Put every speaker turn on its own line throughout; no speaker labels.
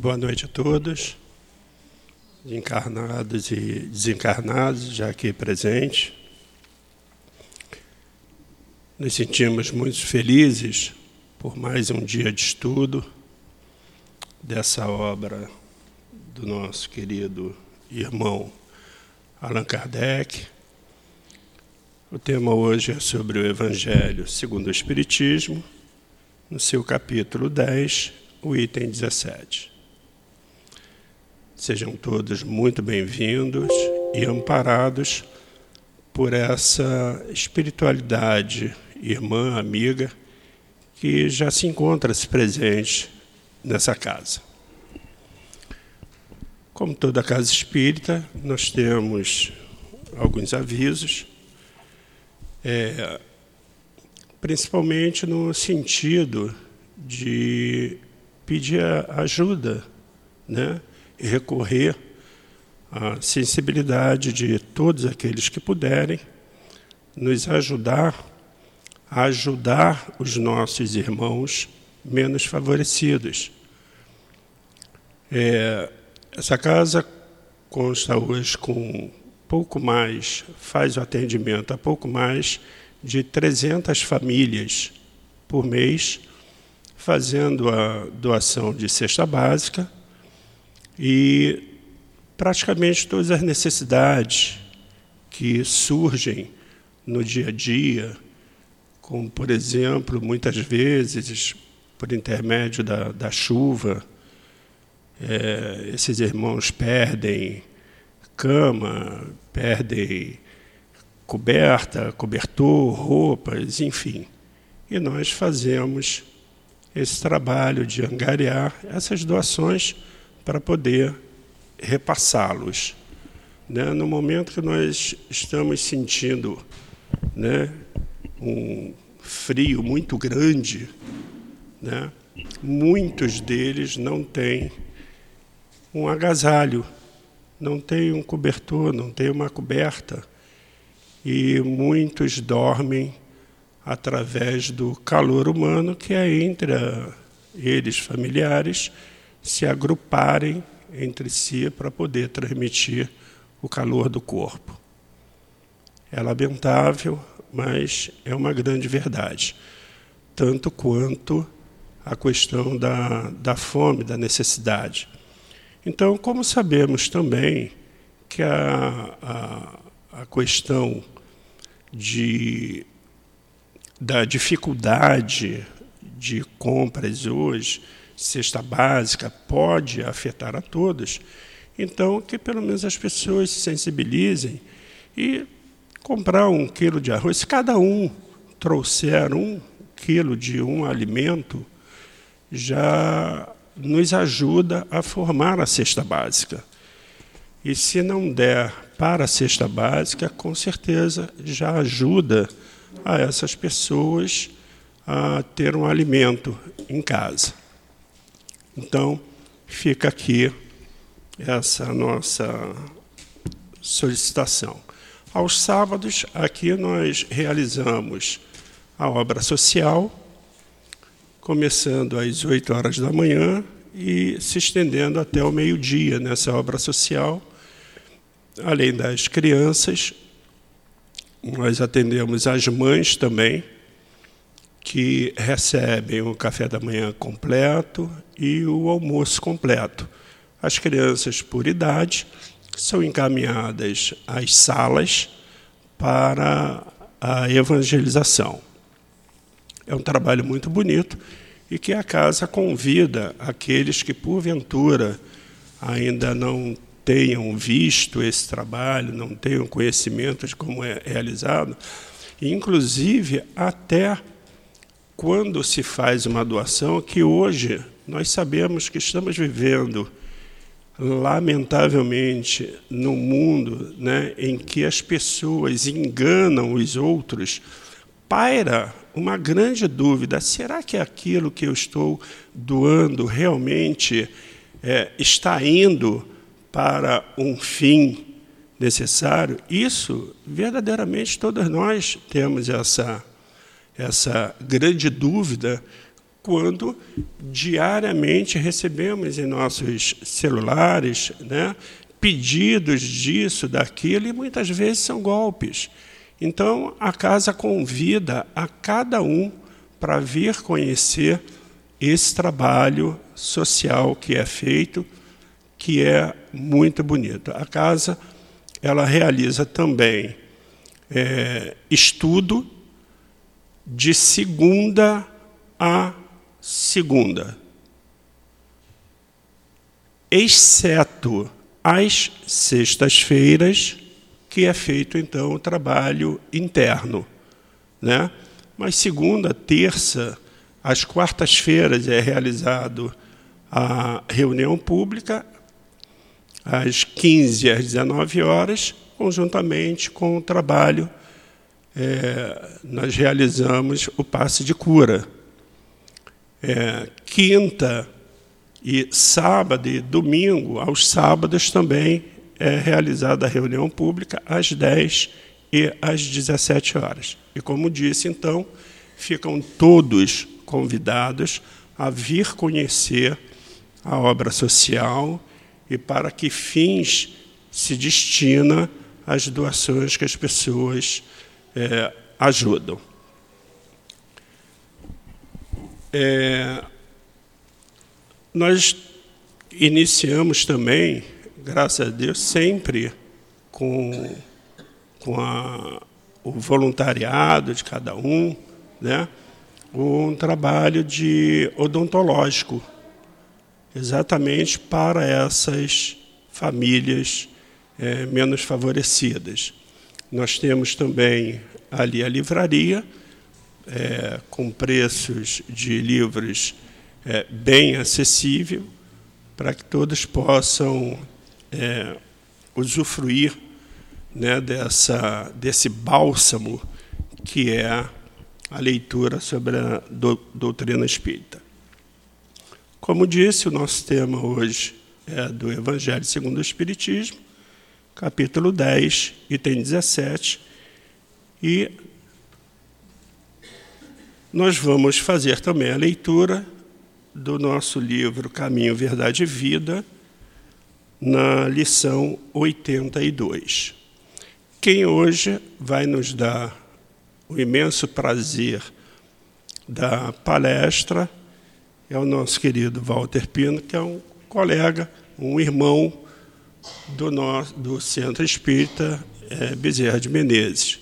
Boa noite a todos, encarnados e desencarnados, já aqui presentes. Nos sentimos muito felizes por mais um dia de estudo dessa obra do nosso querido irmão Allan Kardec. O tema hoje é sobre o Evangelho segundo o Espiritismo, no seu capítulo 10, o item 17. Sejam todos muito bem-vindos e amparados por essa espiritualidade, irmã, amiga, que já se encontra-se presente nessa casa. Como toda casa espírita, nós temos alguns avisos, é, principalmente no sentido de pedir ajuda, né? Recorrer à sensibilidade de todos aqueles que puderem nos ajudar a ajudar os nossos irmãos menos favorecidos. É, essa casa consta hoje com pouco mais, faz o atendimento a pouco mais de 300 famílias por mês, fazendo a doação de cesta básica e praticamente todas as necessidades que surgem no dia a dia, como, por exemplo, muitas vezes, por intermédio da, da chuva, é, esses irmãos perdem cama, perdem coberta, cobertor, roupas, enfim. E nós fazemos esse trabalho de angariar essas doações para poder repassá-los. Né? No momento que nós estamos sentindo né, um frio muito grande, né, muitos deles não têm um agasalho, não têm um cobertor, não têm uma coberta, e muitos dormem através do calor humano que é entre a, eles familiares se agruparem entre si para poder transmitir o calor do corpo. É lamentável, mas é uma grande verdade, tanto quanto a questão da, da fome, da necessidade. Então, como sabemos também que a, a, a questão de, da dificuldade de compras hoje cesta básica pode afetar a todos, então que pelo menos as pessoas se sensibilizem e comprar um quilo de arroz. Se cada um trouxer um quilo de um alimento, já nos ajuda a formar a cesta básica. E se não der para a cesta básica, com certeza já ajuda a essas pessoas a ter um alimento em casa. Então, fica aqui essa nossa solicitação. Aos sábados, aqui nós realizamos a obra social, começando às 8 horas da manhã e se estendendo até o meio-dia nessa obra social. Além das crianças, nós atendemos as mães também, que recebem o café da manhã completo e o almoço completo. As crianças por idade são encaminhadas às salas para a evangelização. É um trabalho muito bonito e que a casa convida aqueles que, porventura, ainda não tenham visto esse trabalho, não tenham conhecimento de como é realizado, inclusive até quando se faz uma doação, que hoje nós sabemos que estamos vivendo, lamentavelmente, num mundo né, em que as pessoas enganam os outros, paira uma grande dúvida: será que aquilo que eu estou doando realmente é, está indo para um fim necessário? Isso, verdadeiramente, todos nós temos essa essa grande dúvida quando diariamente recebemos em nossos celulares né, pedidos disso, daquilo, e muitas vezes são golpes. Então, a casa convida a cada um para vir conhecer esse trabalho social que é feito, que é muito bonito. A casa ela realiza também é, estudo de segunda a segunda, exceto às sextas-feiras, que é feito então o trabalho interno, né? Mas segunda, terça, às quartas-feiras é realizado a reunião pública às 15 às 19 horas, conjuntamente com o trabalho é, nós realizamos o passe de cura. É, quinta e sábado e domingo, aos sábados também é realizada a reunião pública às 10 e às 17 horas. E como disse, então, ficam todos convidados a vir conhecer a obra social e para que fins se destina as doações que as pessoas é, ajudam. É, nós iniciamos também, graças a Deus, sempre com, com a, o voluntariado de cada um, né? um trabalho de odontológico, exatamente para essas famílias é, menos favorecidas. Nós temos também ali a livraria, é, com preços de livros é, bem acessível, para que todos possam é, usufruir né, dessa, desse bálsamo que é a leitura sobre a do, doutrina espírita. Como disse, o nosso tema hoje é do Evangelho segundo o Espiritismo, capítulo 10, item 17, e nós vamos fazer também a leitura do nosso livro Caminho, Verdade e Vida, na lição 82. Quem hoje vai nos dar o imenso prazer da palestra é o nosso querido Walter Pino, que é um colega, um irmão do, nosso, do Centro Espírita é, Bezerra de Menezes,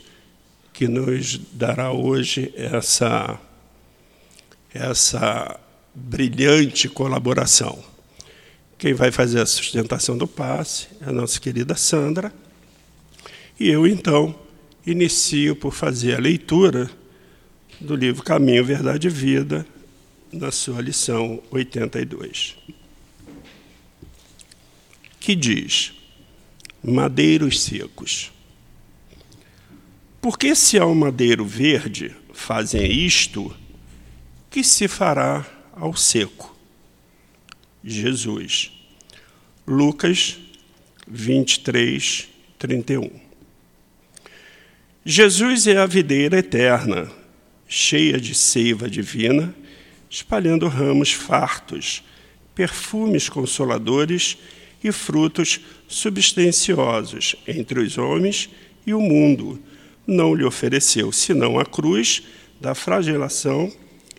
que nos dará hoje essa, essa brilhante colaboração. Quem vai fazer a sustentação do passe é a nossa querida Sandra. E eu, então, inicio por fazer a leitura do livro Caminho, Verdade e Vida, na sua lição 82 que diz: madeiros secos. Porque se ao madeiro verde fazem isto, que se fará ao seco? Jesus. Lucas 23, 31. Jesus é a videira eterna, cheia de seiva divina, espalhando ramos fartos, perfumes consoladores e frutos substanciosos entre os homens e o mundo. Não lhe ofereceu senão a cruz da flagelação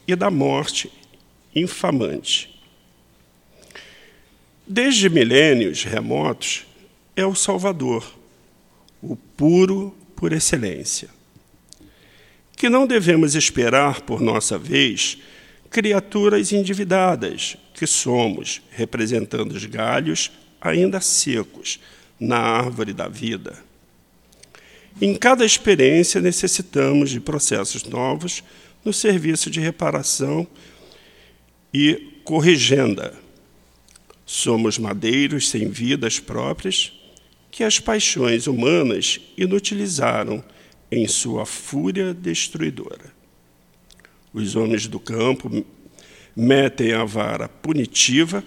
e da morte infamante. Desde milênios remotos, é o Salvador, o puro por excelência. Que não devemos esperar, por nossa vez, criaturas endividadas, que somos, representando os galhos ainda secos na árvore da vida. Em cada experiência, necessitamos de processos novos no serviço de reparação e corrigenda. Somos madeiros sem vidas próprias que as paixões humanas inutilizaram em sua fúria destruidora. Os homens do campo metem a vara punitiva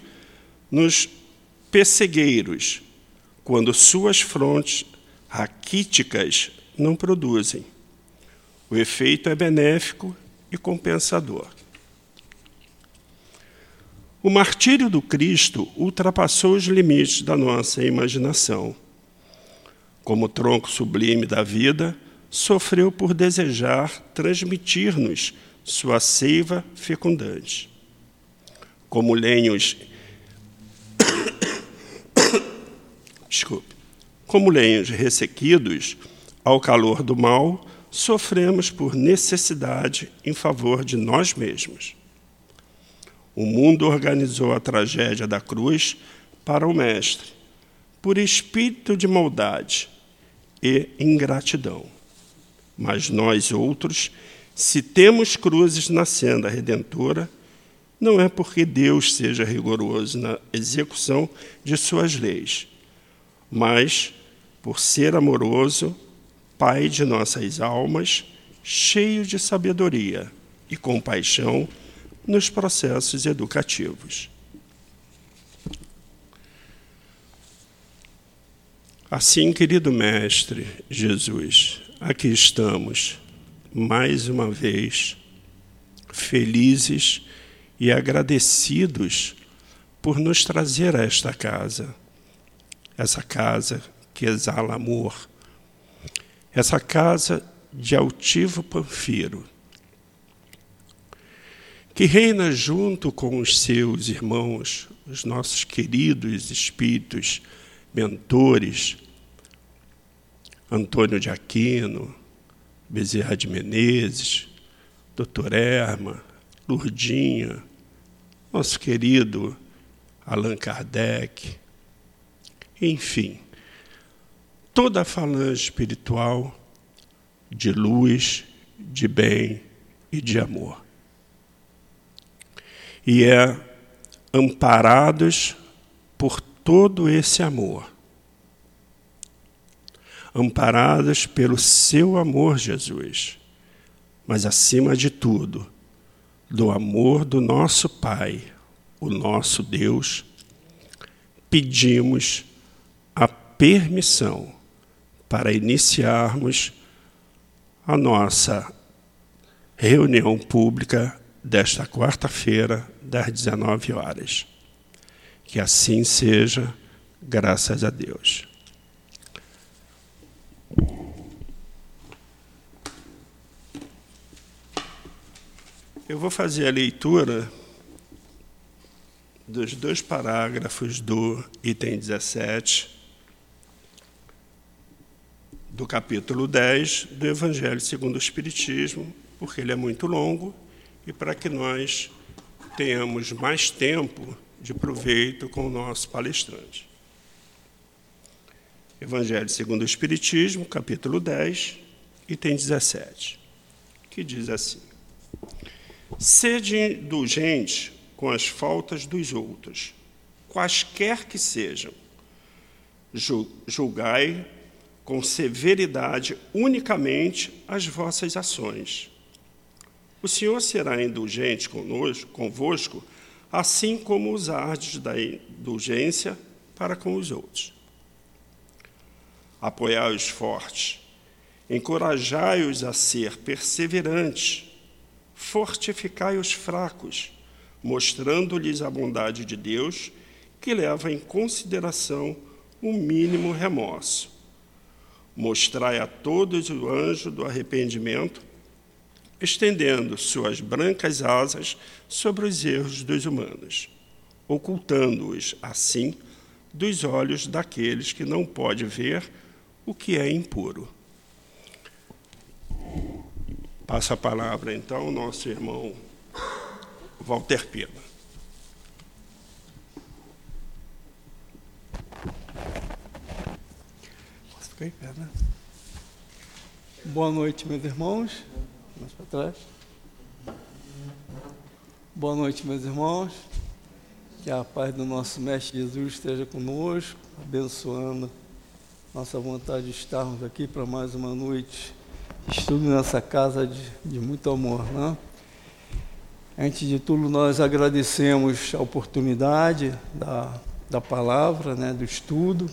nos pessegueiros, quando suas frontes raquíticas não produzem. O efeito é benéfico e compensador. O martírio do Cristo ultrapassou os limites da nossa imaginação. Como tronco sublime da vida, sofreu por desejar transmitir-nos sua seiva fecundante. Como lenhos. Desculpe. Como lenhos ressequidos ao calor do mal, sofremos por necessidade em favor de nós mesmos. O mundo organizou a tragédia da cruz para o Mestre, por espírito de maldade e ingratidão. Mas nós outros, se temos cruzes na senda redentora, não é porque Deus seja rigoroso na execução de suas leis, mas por ser amoroso, Pai de nossas almas, cheio de sabedoria e compaixão nos processos educativos. Assim, querido Mestre Jesus, aqui estamos, mais uma vez, felizes e agradecidos por nos trazer a esta casa, essa casa que exala amor, essa casa de altivo panfiro, que reina junto com os seus irmãos, os nossos queridos espíritos, mentores, Antônio de Aquino, Bezerra de Menezes, Doutor Erma, Lurdinha, nosso querido Allan Kardec, enfim, toda a falange espiritual de luz, de bem e de amor e é amparados por todo esse amor. Amparados pelo seu amor, Jesus, mas acima de tudo, do amor do nosso Pai, o nosso Deus, pedimos permissão para iniciarmos a nossa reunião pública desta quarta-feira, das 19 horas. Que assim seja, graças a Deus. Eu vou fazer a leitura dos dois parágrafos do item 17 do capítulo 10 do Evangelho segundo o Espiritismo, porque ele é muito longo e para que nós tenhamos mais tempo de proveito com o nosso palestrante. Evangelho segundo o Espiritismo, capítulo 10, item 17, que diz assim: Sede indulgente com as faltas dos outros, quaisquer que sejam. Julgai com severidade unicamente as vossas ações o Senhor será indulgente conosco, convosco, assim como usardes da indulgência para com os outros. Apoiai os fortes, encorajai-os a ser perseverantes, fortificai os fracos, mostrando-lhes a bondade de Deus, que leva em consideração o mínimo remorso. Mostrai a todos o anjo do arrependimento estendendo suas brancas asas sobre os erros dos humanos, ocultando-os, assim, dos olhos daqueles que não pode ver o que é impuro. Passa a palavra, então, ao nosso irmão Walter Pena.
Boa noite, meus irmãos mais para trás. Boa noite, meus irmãos. Que a paz do nosso Mestre Jesus esteja conosco, abençoando nossa vontade de estarmos aqui para mais uma noite de estudo nessa casa de, de muito amor. Né? Antes de tudo, nós agradecemos a oportunidade da, da palavra, né, do estudo.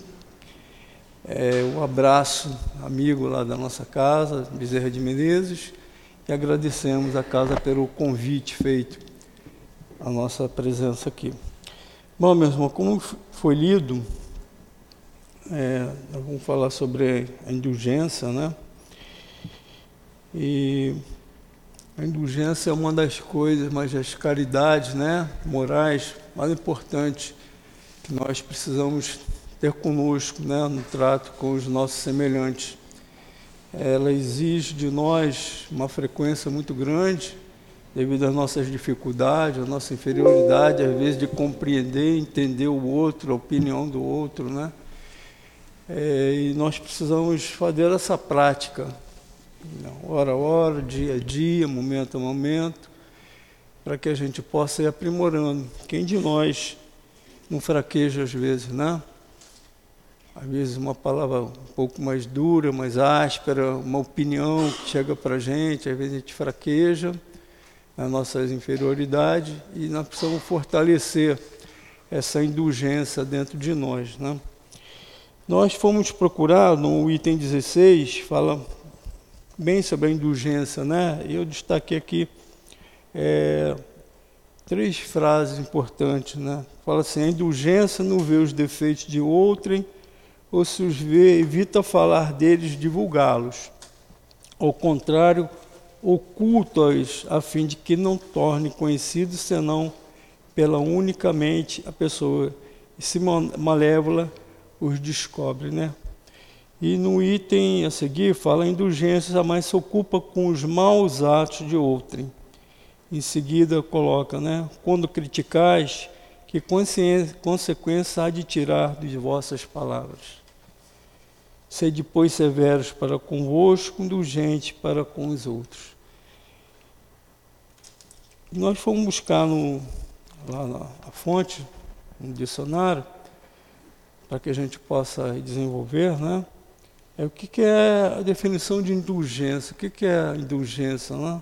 É, um abraço, amigo lá da nossa casa, Bezerra de Menezes e agradecemos a casa pelo convite feito a nossa presença aqui. Bom, meu irmão, como foi lido, é, vamos falar sobre a indulgência, né? E a indulgência é uma das coisas, mas as caridades, né, morais, mais importantes que nós precisamos ter conosco, né, no trato com os nossos semelhantes. Ela exige de nós uma frequência muito grande, devido às nossas dificuldades, à nossa inferioridade, às vezes de compreender, entender o outro, a opinião do outro, né? É, e nós precisamos fazer essa prática, hora a hora, dia a dia, momento a momento, para que a gente possa ir aprimorando. Quem de nós não fraqueja às vezes, né? Às vezes uma palavra um pouco mais dura, mais áspera, uma opinião que chega para a gente, às vezes a gente fraqueja nas nossas inferioridades e nós precisamos fortalecer essa indulgência dentro de nós. Né? Nós fomos procurar no item 16, fala bem sobre a indulgência, né? Eu destaquei aqui é, três frases importantes, né? Fala assim: a indulgência não vê os defeitos de outrem, ou se os vê, evita falar deles, divulgá-los. Ao contrário, ocultas a fim de que não torne conhecido senão pela unicamente a pessoa. E se malévola os descobre, né? E no item a seguir fala indulgência, mas se ocupa com os maus atos de outrem. Em seguida coloca, né? Quando criticais, que consequência há de tirar de vossas palavras? Ser depois severos para convosco, indulgente para com os outros. Nós fomos buscar no, lá na fonte, no dicionário, para que a gente possa desenvolver, né? É o que, que é a definição de indulgência? O que, que é indulgência, né?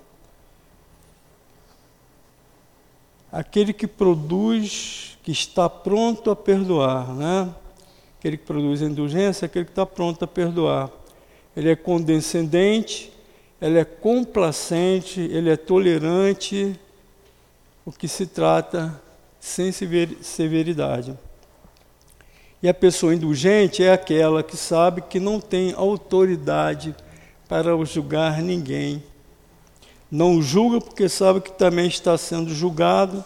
Aquele que produz, que está pronto a perdoar, né? Aquele que produz indulgência aquele que está pronto a perdoar. Ele é condescendente, ele é complacente, ele é tolerante, o que se trata sem severidade. E a pessoa indulgente é aquela que sabe que não tem autoridade para julgar ninguém. Não julga porque sabe que também está sendo julgado,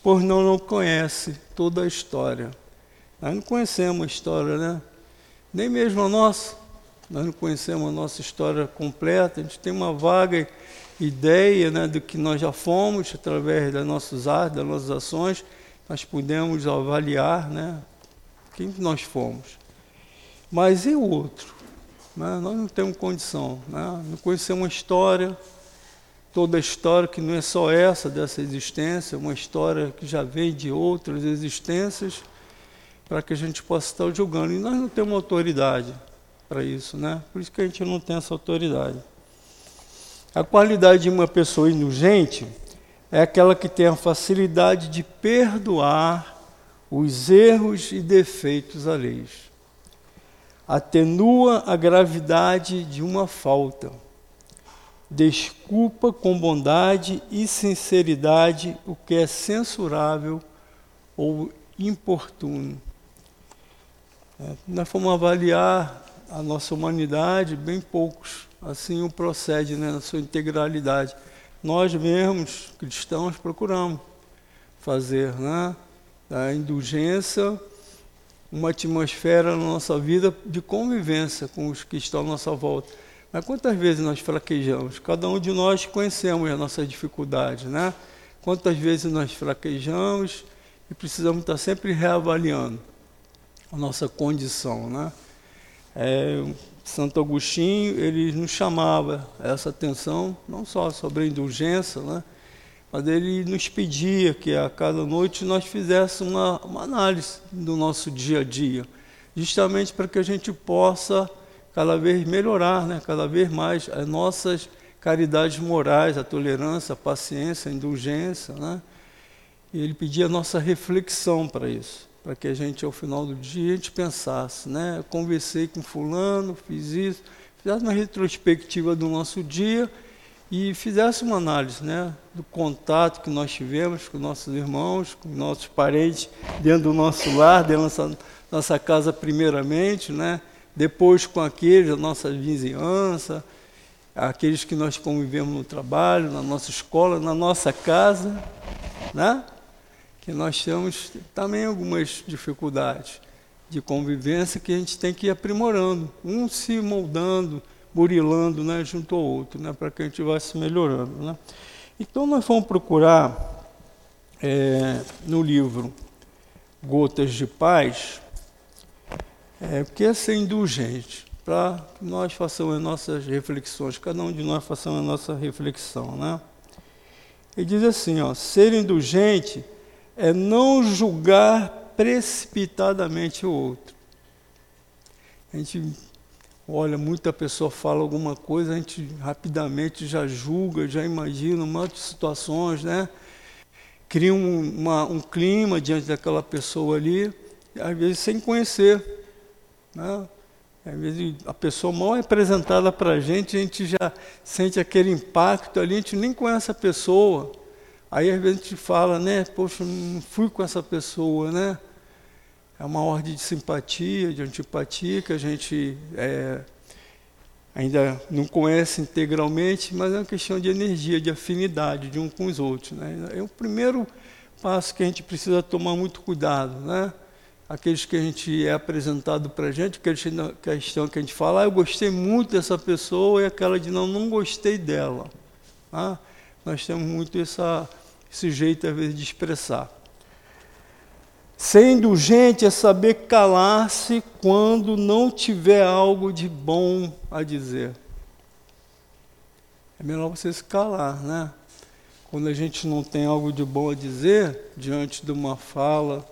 por não, não conhece toda a história. Nós não conhecemos a história, né? Nem mesmo a nossa. Nós não conhecemos a nossa história completa, a gente tem uma vaga ideia né, do que nós já fomos, através dos nossos atos, das nossas ações, nós podemos avaliar né, quem nós fomos. Mas e o outro? Né? Nós não temos condição, né? não conhecemos uma história, toda a história que não é só essa dessa existência, uma história que já vem de outras existências, para que a gente possa estar julgando. E nós não temos autoridade para isso, né? Por isso que a gente não tem essa autoridade. A qualidade de uma pessoa indulgente é aquela que tem a facilidade de perdoar os erros e defeitos alheios. Atenua a gravidade de uma falta. Desculpa com bondade e sinceridade o que é censurável ou importuno. É, nós fomos avaliar a nossa humanidade, bem poucos assim o procede né, na sua integralidade. Nós mesmos, cristãos, procuramos fazer né, indulgência uma atmosfera na nossa vida de convivência com os que estão à nossa volta. Mas quantas vezes nós fraquejamos? Cada um de nós conhecemos as nossas dificuldades, né? Quantas vezes nós fraquejamos e precisamos estar sempre reavaliando a nossa condição, né? É, Santo Agostinho, ele nos chamava essa atenção, não só sobre a indulgência, né? mas ele nos pedia que a cada noite nós fizéssemos uma, uma análise do nosso dia a dia, justamente para que a gente possa cada vez melhorar, né? cada vez mais as nossas caridades morais, a tolerância, a paciência, a indulgência. Né? E ele pedia a nossa reflexão para isso para que a gente, ao final do dia, a gente pensasse, né? Eu conversei com fulano, fiz isso, fizesse uma retrospectiva do nosso dia e fizesse uma análise né, do contato que nós tivemos com nossos irmãos, com nossos parentes, dentro do nosso lar, dentro da nossa, nossa casa primeiramente, né, depois com aqueles da nossa vizinhança, aqueles que nós convivemos no trabalho, na nossa escola, na nossa casa, né? Que nós temos também algumas dificuldades de convivência que a gente tem que ir aprimorando, um se moldando, burilando né, junto ao outro, né, para que a gente vá se melhorando. Né? Então nós vamos procurar é, no livro Gotas de Paz, é, o que é ser indulgente, para que nós façamos as nossas reflexões, cada um de nós façamos a nossa reflexão. Né? Ele diz assim, ó, ser indulgente é não julgar precipitadamente o outro. A gente olha, muita pessoa fala alguma coisa, a gente rapidamente já julga, já imagina um monte de situações, né? Cria um, uma, um clima diante daquela pessoa ali, às vezes sem conhecer. Né? Às vezes a pessoa mal é apresentada para a gente, a gente já sente aquele impacto ali, a gente nem conhece a pessoa. Aí às vezes a gente fala, né, poxa, não fui com essa pessoa, né? É uma ordem de simpatia, de antipatia que a gente é, ainda não conhece integralmente, mas é uma questão de energia, de afinidade de um com os outros. Né? É o primeiro passo que a gente precisa tomar muito cuidado. Né? Aqueles que a gente é apresentado para a gente, aquela questão que a gente fala, ah, eu gostei muito dessa pessoa, e aquela de não, não gostei dela. Tá? Nós temos muito essa, esse jeito, às vezes, de expressar. Ser indulgente é saber calar-se quando não tiver algo de bom a dizer. É melhor você se calar, né? Quando a gente não tem algo de bom a dizer, diante de uma fala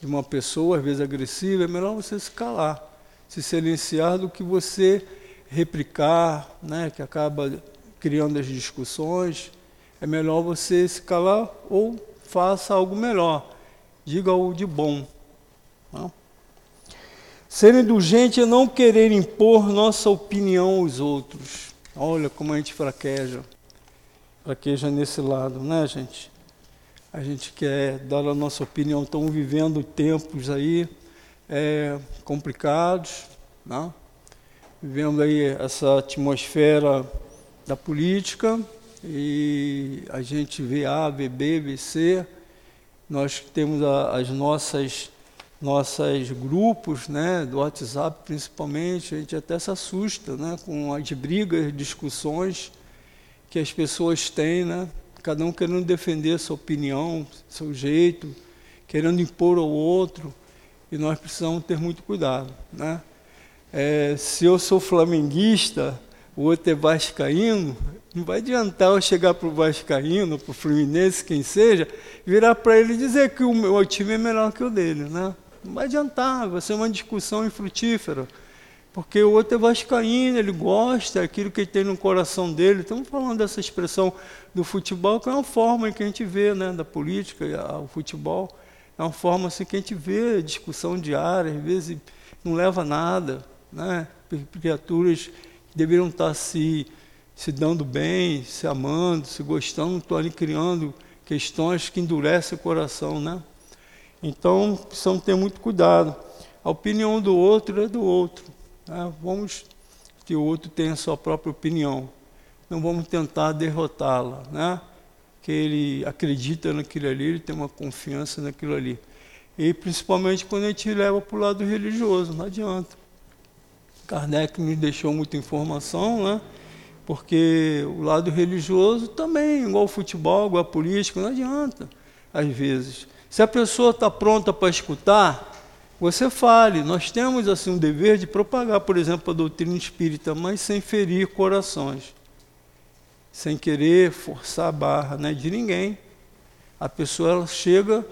de uma pessoa, às vezes agressiva, é melhor você se calar, se silenciar do que você replicar, né? Que acaba criando as discussões. É melhor você se calar ou faça algo melhor diga o de bom. Não? Ser indulgente é não querer impor nossa opinião aos outros. Olha como a gente fraqueja. Fraqueja nesse lado, né, gente? A gente quer dar a nossa opinião. Estamos vivendo tempos aí é, complicados, não? vivendo aí essa atmosfera da política e a gente vê A, vê B, vê C. Nós temos a, as nossas nossas grupos, né, do WhatsApp principalmente, a gente até se assusta, né, com as brigas, discussões que as pessoas têm, né, cada um querendo defender sua opinião, seu jeito, querendo impor ao outro, e nós precisamos ter muito cuidado, né. É, se eu sou flamenguista, o outro é vascaíno, não vai adiantar eu chegar para o vascaíno, para o fluminense, quem seja, virar para ele dizer que o meu time é melhor que o dele. Né? Não vai adiantar, vai ser uma discussão infrutífera. Porque o outro é vascaíno, ele gosta, é aquilo que ele tem no coração dele. Estamos falando dessa expressão do futebol, que é uma forma que a gente vê né, da política, o futebol. É uma forma assim, que a gente vê discussão diária, às vezes não leva a nada. Né? Criaturas deveriam estar se, se dando bem, se amando, se gostando, estão ali criando questões que endurecem o coração, né? Então, precisamos ter muito cuidado. A opinião do outro é do outro. Né? Vamos que o outro tenha a sua própria opinião. Não vamos tentar derrotá-la, né? Que ele acredita naquilo ali, ele tem uma confiança naquilo ali. E principalmente quando a gente leva para o lado religioso, não adianta. Kardec nos deixou muita informação, né? Porque o lado religioso também, igual o futebol, igual a política, não adianta, às vezes. Se a pessoa está pronta para escutar, você fale. Nós temos assim um dever de propagar, por exemplo, a doutrina espírita, mas sem ferir corações, sem querer forçar a barra né, de ninguém. A pessoa ela chega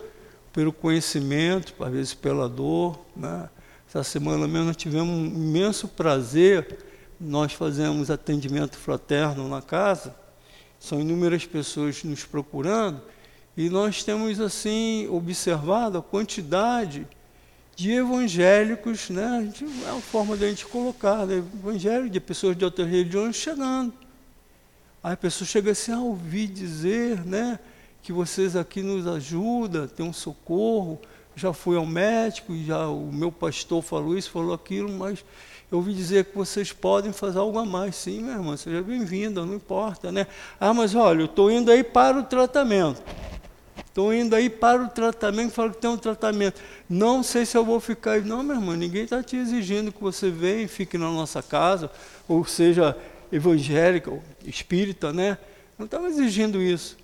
pelo conhecimento, às vezes pela dor, né? Essa semana mesmo nós tivemos um imenso prazer, nós fazemos atendimento fraterno na casa, são inúmeras pessoas nos procurando, e nós temos assim observado a quantidade de evangélicos, né? é uma forma da gente colocar, né? evangélico de pessoas de outras religiões chegando. Aí a pessoa chega assim, ah, ouvi dizer, né, que vocês aqui nos ajudam, tem um socorro, já fui ao médico, já o meu pastor falou isso, falou aquilo, mas eu ouvi dizer que vocês podem fazer algo a mais. Sim, minha irmã, seja bem-vinda, não importa, né? Ah, mas olha, eu estou indo aí para o tratamento. Estou indo aí para o tratamento, falo que tem um tratamento. Não sei se eu vou ficar aí. Não, meu irmão, ninguém está te exigindo que você venha e fique na nossa casa, ou seja evangélica, ou espírita, né? Não estamos exigindo isso.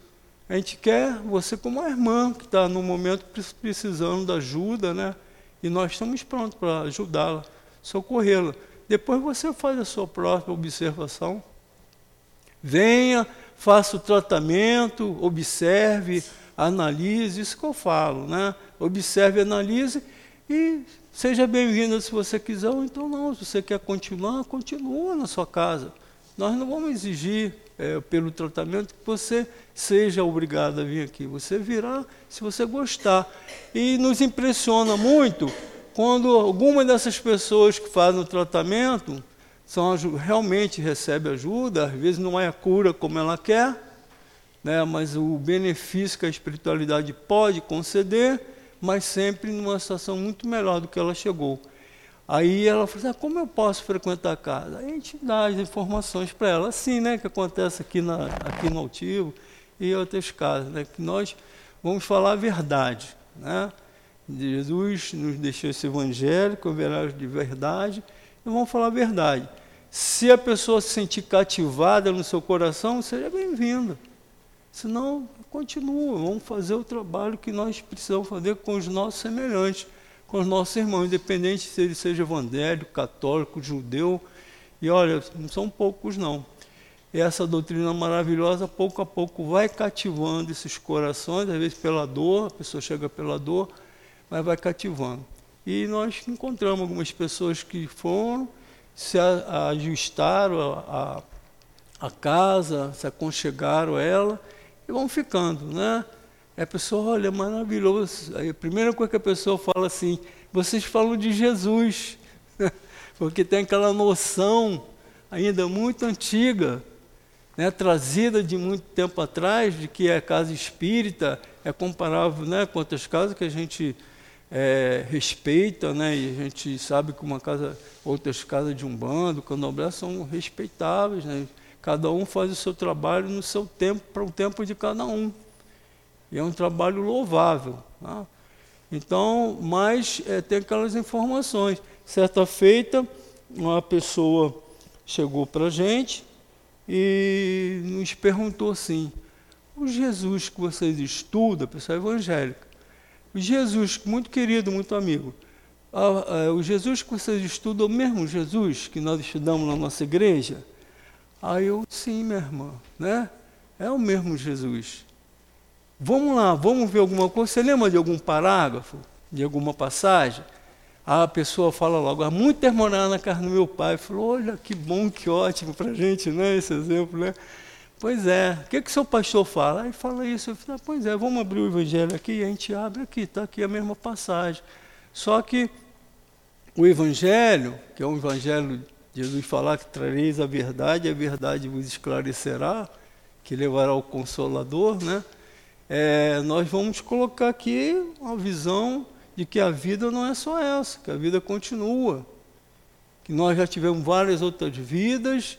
A gente quer você como uma irmã que está no momento precisando da ajuda, né? E nós estamos prontos para ajudá-la, socorrê-la. Depois você faz a sua própria observação. Venha, faça o tratamento, observe, analise, isso que eu falo, né? Observe, analise e seja bem-vindo se você quiser, ou então não, se você quer continuar, continua na sua casa. Nós não vamos exigir é, pelo tratamento que você seja obrigado a vir aqui. Você virá se você gostar. E nos impressiona muito quando algumas dessas pessoas que fazem o tratamento são, realmente recebem ajuda, às vezes não é a cura como ela quer, né, mas o benefício que a espiritualidade pode conceder, mas sempre numa situação muito melhor do que ela chegou. Aí ela falou assim, ah, como eu posso frequentar a casa? Aí a gente dá as informações para ela, assim, né, que acontece aqui, na, aqui no Altivo e outras casas, né, que nós vamos falar a verdade, né? Jesus nos deixou esse evangelho, é de verdade, e vamos falar a verdade. Se a pessoa se sentir cativada no seu coração, seja bem-vinda. Senão, continua, vamos fazer o trabalho que nós precisamos fazer com os nossos semelhantes, com os nossos irmãos, independente se ele seja evangélico, católico, judeu. E olha, não são poucos não. Essa doutrina maravilhosa, pouco a pouco, vai cativando esses corações, às vezes pela dor, a pessoa chega pela dor, mas vai cativando. E nós encontramos algumas pessoas que foram, se ajustaram a, a, a casa, se aconchegaram ela, e vão ficando, né? Aí a pessoa, olha, maravilhoso. Aí a primeira coisa que a pessoa fala assim, vocês falam de Jesus, porque tem aquela noção ainda muito antiga, né, trazida de muito tempo atrás, de que a casa espírita é comparável né, com outras casas que a gente é, respeita, né, e a gente sabe que uma casa, outras casas de um bando, candomblé, são respeitáveis, né, Cada um faz o seu trabalho no seu tempo, para o tempo de cada um. E é um trabalho louvável. Tá? Então, mas é, tem aquelas informações. Certa feita, uma pessoa chegou para a gente e nos perguntou assim: o Jesus que vocês estudam, pessoal evangélica, o Jesus, muito querido, muito amigo, o Jesus que vocês estudam, o mesmo Jesus que nós estudamos na nossa igreja? Aí eu, sim, minha irmã, né? É o mesmo Jesus. Vamos lá, vamos ver alguma coisa. Você lembra de algum parágrafo, de alguma passagem? A pessoa fala logo, há muito tempo na casa do meu pai. Falou, olha que bom, que ótimo para a gente, né? Esse exemplo, né? Pois é, o que, que seu pastor fala? Aí fala isso, eu falei, ah, pois é, vamos abrir o evangelho aqui, a gente abre aqui, está aqui a mesma passagem. Só que o evangelho, que é um evangelho Jesus falar que trareis a verdade, a verdade vos esclarecerá, que levará o Consolador, né? É, nós vamos colocar aqui uma visão de que a vida não é só essa, que a vida continua, que nós já tivemos várias outras vidas,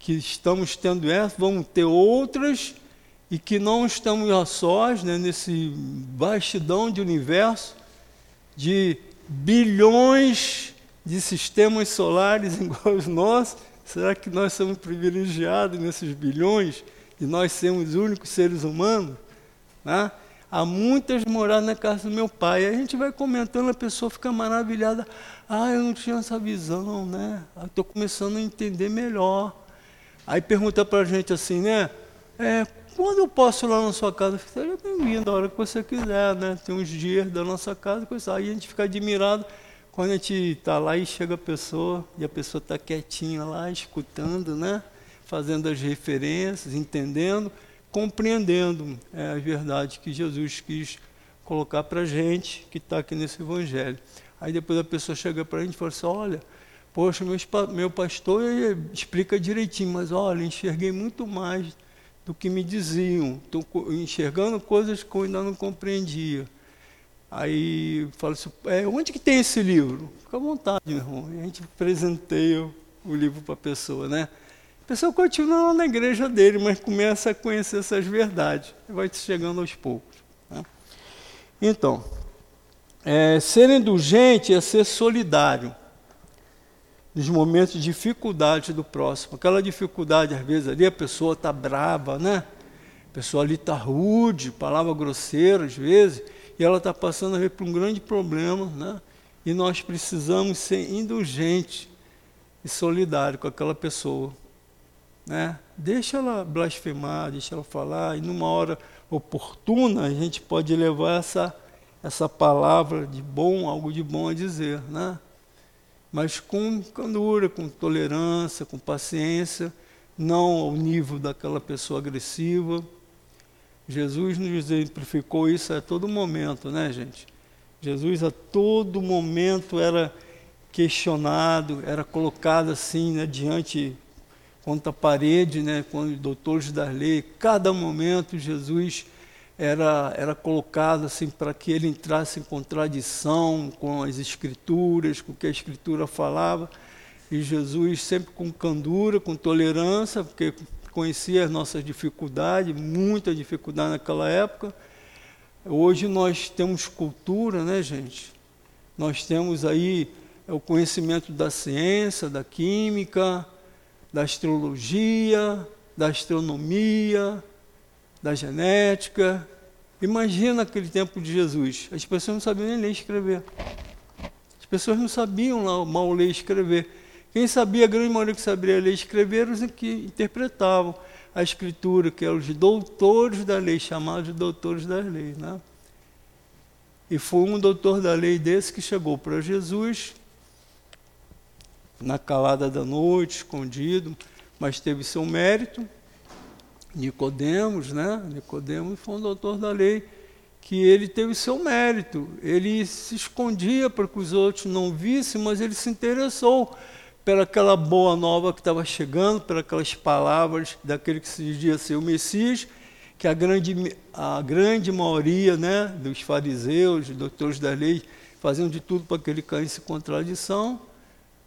que estamos tendo essa, vamos ter outras, e que não estamos a sós né, nesse bastidão de universo de bilhões de sistemas solares igual aos nossos, será que nós somos privilegiados nesses bilhões de nós sermos os únicos seres humanos? Né? Há muitas moradas na casa do meu pai. A gente vai comentando, a pessoa fica maravilhada. Ah, eu não tinha essa visão, né? Estou começando a entender melhor. Aí pergunta para a gente assim, né? É, quando eu posso ir lá na sua casa? Seja bem-vindo, a hora que você quiser, né? Tem uns dias da nossa casa, coisa. aí a gente fica admirado. Quando a gente está lá e chega a pessoa, e a pessoa está quietinha lá, escutando, né? fazendo as referências, entendendo, compreendendo é, as verdades que Jesus quis colocar para a gente, que está aqui nesse Evangelho. Aí depois a pessoa chega para a gente e fala assim, olha, Poxa, meu, meu pastor explica direitinho, mas olha, enxerguei muito mais do que me diziam. Estou enxergando coisas que eu ainda não compreendia. Aí fala assim, é, onde que tem esse livro? Fica à vontade, meu irmão. E a gente presenteia o livro para a pessoa, né? A pessoa continua lá na igreja dele, mas começa a conhecer essas verdades. Vai chegando aos poucos. Né? Então, é, ser indulgente é ser solidário nos momentos de dificuldade do próximo. Aquela dificuldade, às vezes, ali a pessoa está brava, né? A pessoa ali está rude, palavra grosseira, às vezes e ela está passando a ver por um grande problema, né? E nós precisamos ser indulgentes e solidários com aquela pessoa, né? Deixa ela blasfemar, deixa ela falar, e numa hora oportuna a gente pode levar essa essa palavra de bom, algo de bom a dizer, né? Mas com candura, com tolerância, com paciência, não ao nível daquela pessoa agressiva, Jesus nos exemplificou isso a todo momento, né, gente? Jesus a todo momento era questionado, era colocado assim, né, diante contra a parede, né, com os doutores da lei. Cada momento Jesus era, era colocado assim para que ele entrasse em contradição com as escrituras, com o que a escritura falava. E Jesus sempre com candura, com tolerância, porque conhecia as nossas dificuldades, muita dificuldade naquela época. Hoje nós temos cultura, né, gente? Nós temos aí o conhecimento da ciência, da química, da astrologia, da astronomia, da genética. Imagina aquele tempo de Jesus. As pessoas não sabiam nem ler e escrever. As pessoas não sabiam mal ler e escrever. Quem sabia, a grande maioria que sabia ler e escrever, eram os que interpretavam a escritura, que eram os doutores da lei, chamados de doutores das leis. Né? E foi um doutor da lei desse que chegou para Jesus, na calada da noite, escondido, mas teve seu mérito. Nicodemos, né? Nicodemos foi um doutor da lei que ele teve seu mérito. Ele se escondia para que os outros não vissem, mas ele se interessou pelaquela boa nova que estava chegando, pelas palavras daquele que se dizia ser o Messias, que a grande, a grande maioria né, dos fariseus, dos doutores da lei, faziam de tudo para que ele caísse em contradição,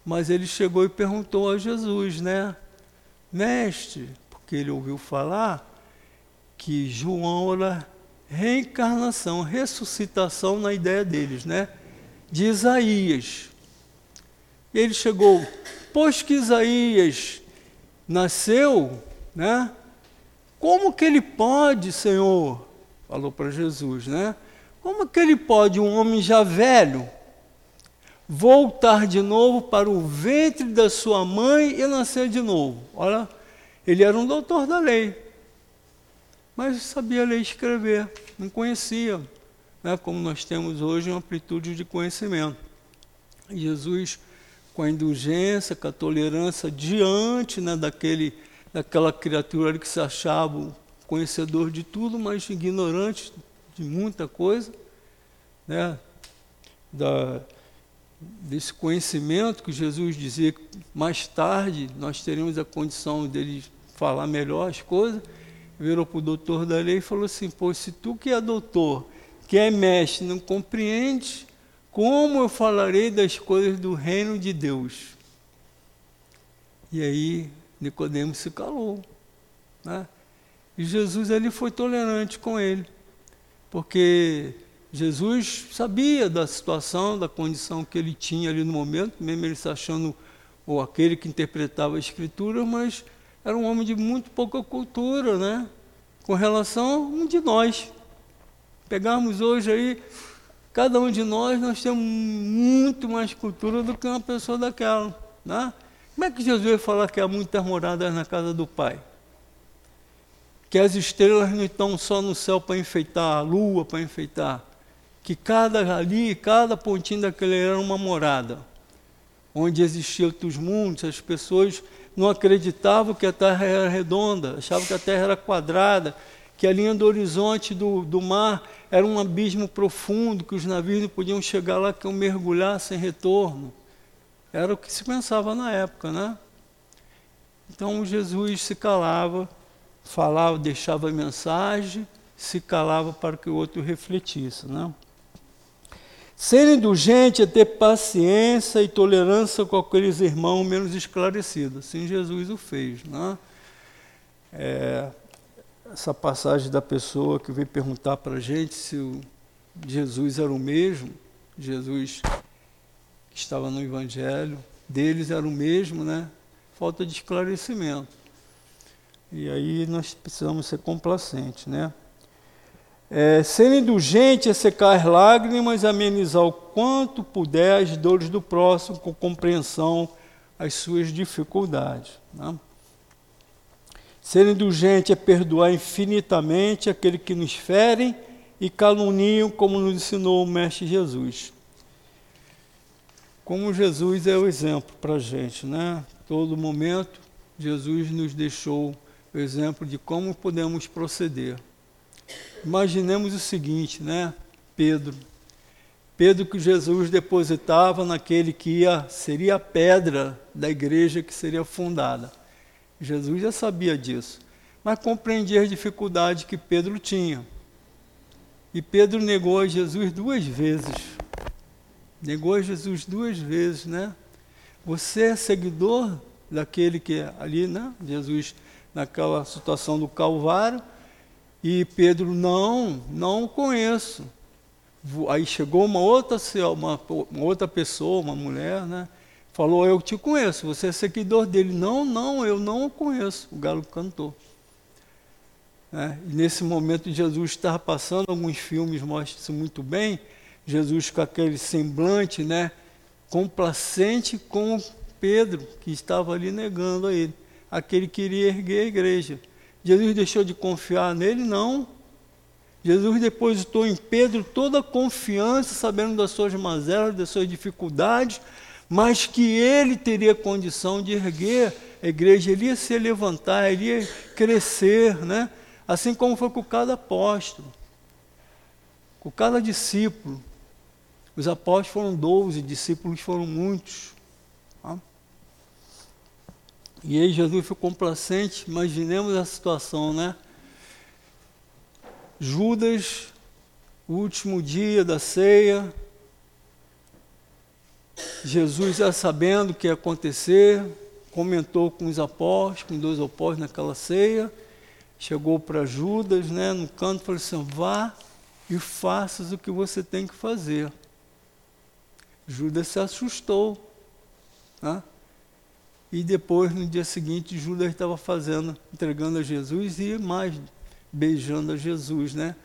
mas ele chegou e perguntou a Jesus, né, mestre, porque ele ouviu falar que João era reencarnação, ressuscitação na ideia deles, né, de Isaías. Ele chegou, pois que Isaías nasceu, né? Como que ele pode, Senhor? Falou para Jesus, né? Como que ele pode, um homem já velho, voltar de novo para o ventre da sua mãe e nascer de novo? Olha, ele era um doutor da lei, mas sabia ler e escrever, não conhecia, né? como nós temos hoje uma amplitude de conhecimento. Jesus com a indulgência, com a tolerância diante né, daquele, daquela criatura que se achava conhecedor de tudo, mas ignorante de muita coisa, né, da, desse conhecimento que Jesus dizia que mais tarde nós teríamos a condição dele falar melhor as coisas, virou para o doutor da lei e falou assim, pô, se tu que é doutor, que é mestre, não compreende como eu falarei das coisas do reino de Deus? E aí Nicodemos se calou. Né? E Jesus ali foi tolerante com ele, porque Jesus sabia da situação, da condição que ele tinha ali no momento, mesmo ele se achando ou aquele que interpretava a escritura, mas era um homem de muito pouca cultura, né? Com relação a um de nós. Pegarmos hoje aí Cada um de nós, nós temos muito mais cultura do que uma pessoa daquela. Né? Como é que Jesus vai falar que há muitas moradas na casa do Pai? Que as estrelas não estão só no céu para enfeitar, a lua para enfeitar. Que cada ali, cada pontinho daquele era uma morada. Onde existiam outros mundos, as pessoas não acreditavam que a Terra era redonda, achavam que a Terra era quadrada, que a linha do horizonte do, do mar era um abismo profundo, que os navios não podiam chegar lá, que iam mergulhar sem retorno. Era o que se pensava na época, né? Então Jesus se calava, falava, deixava a mensagem, se calava para que o outro refletisse, né? Ser indulgente é ter paciência e tolerância com aqueles irmãos menos esclarecidos. Assim Jesus o fez. Né? É, essa passagem da pessoa que veio perguntar para a gente se o Jesus era o mesmo, Jesus que estava no Evangelho, deles era o mesmo, né? Falta de esclarecimento. E aí nós precisamos ser complacentes, né? É, ser indulgente é secar as lágrimas, amenizar o quanto puder as dores do próximo, com compreensão as suas dificuldades. Né? Ser indulgente é perdoar infinitamente aquele que nos ferem e caluniam, como nos ensinou o Mestre Jesus. Como Jesus é o exemplo para a gente, né? Todo momento, Jesus nos deixou o exemplo de como podemos proceder. Imaginemos o seguinte, né? Pedro. Pedro que Jesus depositava naquele que ia, seria a pedra da igreja que seria fundada. Jesus já sabia disso, mas compreendia as dificuldades que Pedro tinha. E Pedro negou a Jesus duas vezes. Negou a Jesus duas vezes, né? Você é seguidor daquele que é ali, né? Jesus naquela situação do Calvário, e Pedro, não, não conheço. Aí chegou uma outra, uma, uma outra pessoa, uma mulher, né? Falou, eu te conheço, você é seguidor dele. Não, não, eu não o conheço. O galo cantou. É, nesse momento Jesus estava passando, alguns filmes mostram isso muito bem, Jesus com aquele semblante, né, complacente com Pedro, que estava ali negando a ele. Aquele que queria erguer a igreja. Jesus deixou de confiar nele? Não. Jesus depositou em Pedro toda a confiança, sabendo das suas mazelas, das suas dificuldades, mas que ele teria condição de erguer a igreja, ele ia se levantar, ele ia crescer, né? assim como foi com cada apóstolo, com cada discípulo. Os apóstolos foram doze, discípulos foram muitos. E aí Jesus foi complacente, imaginemos a situação, né? Judas, último dia da ceia, Jesus já sabendo o que ia acontecer, comentou com os apóstolos, com dois apóstolos naquela ceia, chegou para Judas, né, no canto, falou assim: vá e faças o que você tem que fazer. Judas se assustou. Né? E depois, no dia seguinte, Judas estava fazendo, entregando a Jesus e mais beijando a Jesus, né?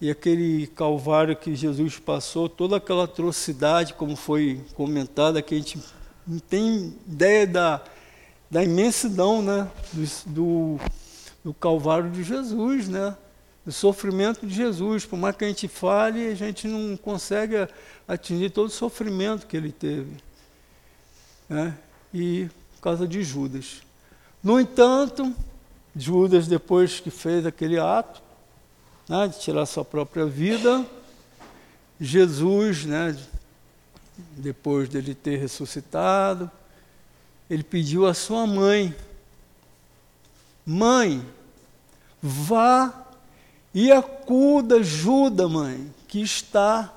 E aquele calvário que Jesus passou, toda aquela atrocidade, como foi comentada, que a gente não tem ideia da, da imensidão, né? Do, do, do calvário de Jesus, né? Do sofrimento de Jesus. Por mais que a gente fale, a gente não consegue atingir todo o sofrimento que ele teve. Né? E por causa de Judas. No entanto, Judas, depois que fez aquele ato né, de tirar sua própria vida, Jesus, né, depois dele ter ressuscitado, ele pediu à sua mãe: Mãe, vá e acuda Judas, mãe, que está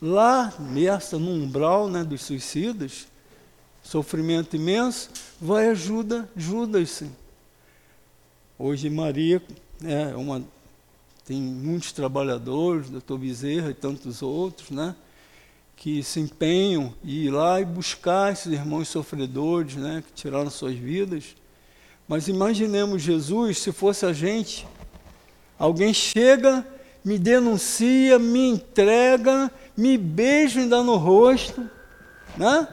lá nessa, no umbral né, dos suicidas, sofrimento imenso, vai ajuda Judas. Sim. Hoje Maria é uma, tem muitos trabalhadores, doutor Bezerra e tantos outros, né? que se empenham em ir lá e buscar esses irmãos sofredores, né, que tiraram suas vidas. Mas imaginemos Jesus, se fosse a gente, alguém chega, me denuncia, me entrega, me beija ainda no rosto, né?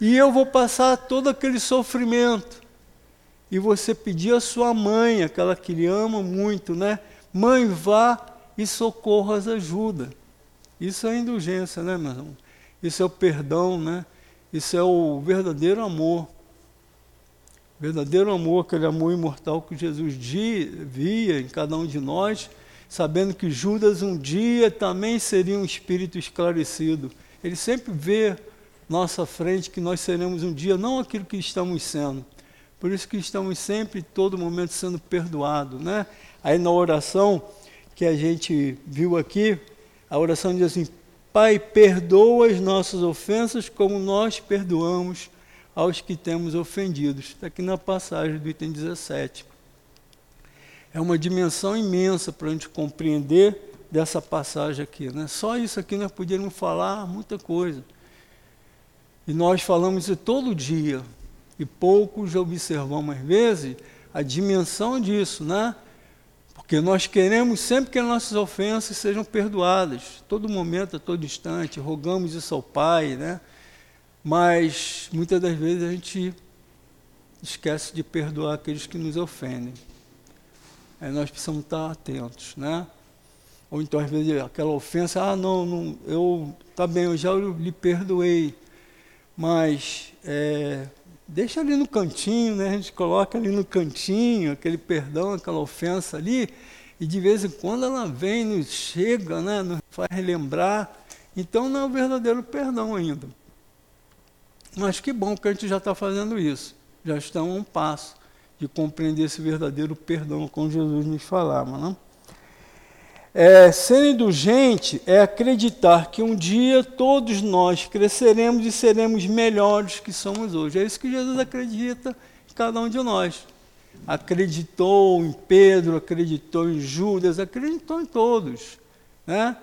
E eu vou passar todo aquele sofrimento. E você pedir à sua mãe, aquela que lhe ama muito, né? Mãe, vá e socorra as ajuda. Isso é indulgência, né, meu irmão? Isso é o perdão, né? Isso é o verdadeiro amor. Verdadeiro amor, aquele amor imortal que Jesus via em cada um de nós, sabendo que Judas um dia também seria um espírito esclarecido. Ele sempre vê nossa frente que nós seremos um dia não aquilo que estamos sendo. Por isso que estamos sempre, todo momento, sendo perdoados. Né? Aí na oração que a gente viu aqui, a oração diz assim: Pai, perdoa as nossas ofensas como nós perdoamos aos que temos ofendidos. Está aqui na passagem do item 17. É uma dimensão imensa para a gente compreender dessa passagem aqui. Né? Só isso aqui nós poderíamos falar muita coisa. E nós falamos isso todo dia. E poucos observamos, às vezes, a dimensão disso, né? Porque nós queremos sempre que as nossas ofensas sejam perdoadas, todo momento, a todo instante, rogamos isso ao Pai, né? Mas muitas das vezes a gente esquece de perdoar aqueles que nos ofendem. Aí nós precisamos estar atentos, né? Ou então, às vezes, aquela ofensa, ah, não, não eu, tá bem, eu já lhe perdoei, mas é, deixa ali no cantinho, né? A gente coloca ali no cantinho aquele perdão, aquela ofensa ali, e de vez em quando ela vem, nos chega, né? Nos faz relembrar. Então não é o verdadeiro perdão ainda. Mas que bom que a gente já está fazendo isso. Já estamos a um passo de compreender esse verdadeiro perdão, como Jesus nos falava. Não? É, ser indulgente é acreditar que um dia todos nós cresceremos e seremos melhores que somos hoje. É isso que Jesus acredita em cada um de nós. Acreditou em Pedro, acreditou em Judas, acreditou em todos. Né?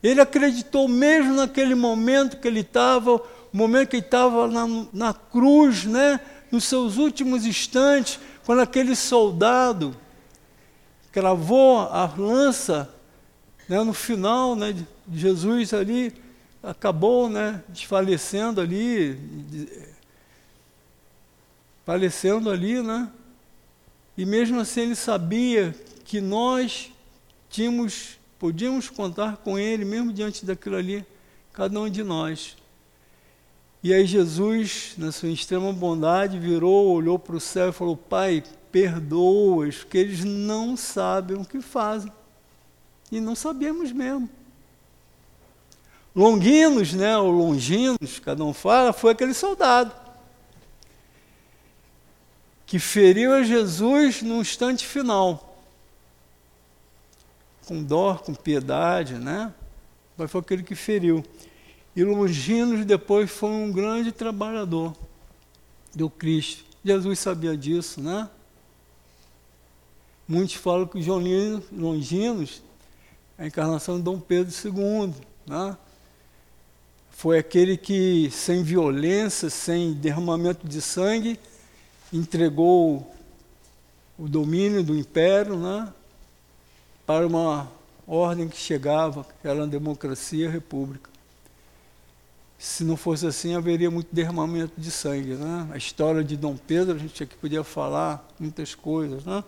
Ele acreditou mesmo naquele momento que ele estava o momento que ele estava na, na cruz, né, nos seus últimos instantes, quando aquele soldado cravou a lança né, no final né, de Jesus ali, acabou né, desfalecendo ali, falecendo ali, né? E mesmo assim ele sabia que nós tínhamos, podíamos contar com ele, mesmo diante daquilo ali, cada um de nós. E aí Jesus, na sua extrema bondade, virou, olhou para o céu e falou: Pai, perdoa-os, porque eles não sabem o que fazem. E não sabemos mesmo. Longinos, né, ou Longinos, cada um fala, foi aquele soldado que feriu a Jesus no instante final. Com dor, com piedade, né? Mas foi aquele que feriu. E Longinos depois foi um grande trabalhador do Cristo. Jesus sabia disso, né? Muitos falam que João Longinos a encarnação de Dom Pedro II, né? Foi aquele que, sem violência, sem derramamento de sangue, entregou o domínio do império né, para uma ordem que chegava, que era a democracia e a república. Se não fosse assim, haveria muito derramamento de sangue. Né? A história de Dom Pedro, a gente aqui podia falar muitas coisas. Né?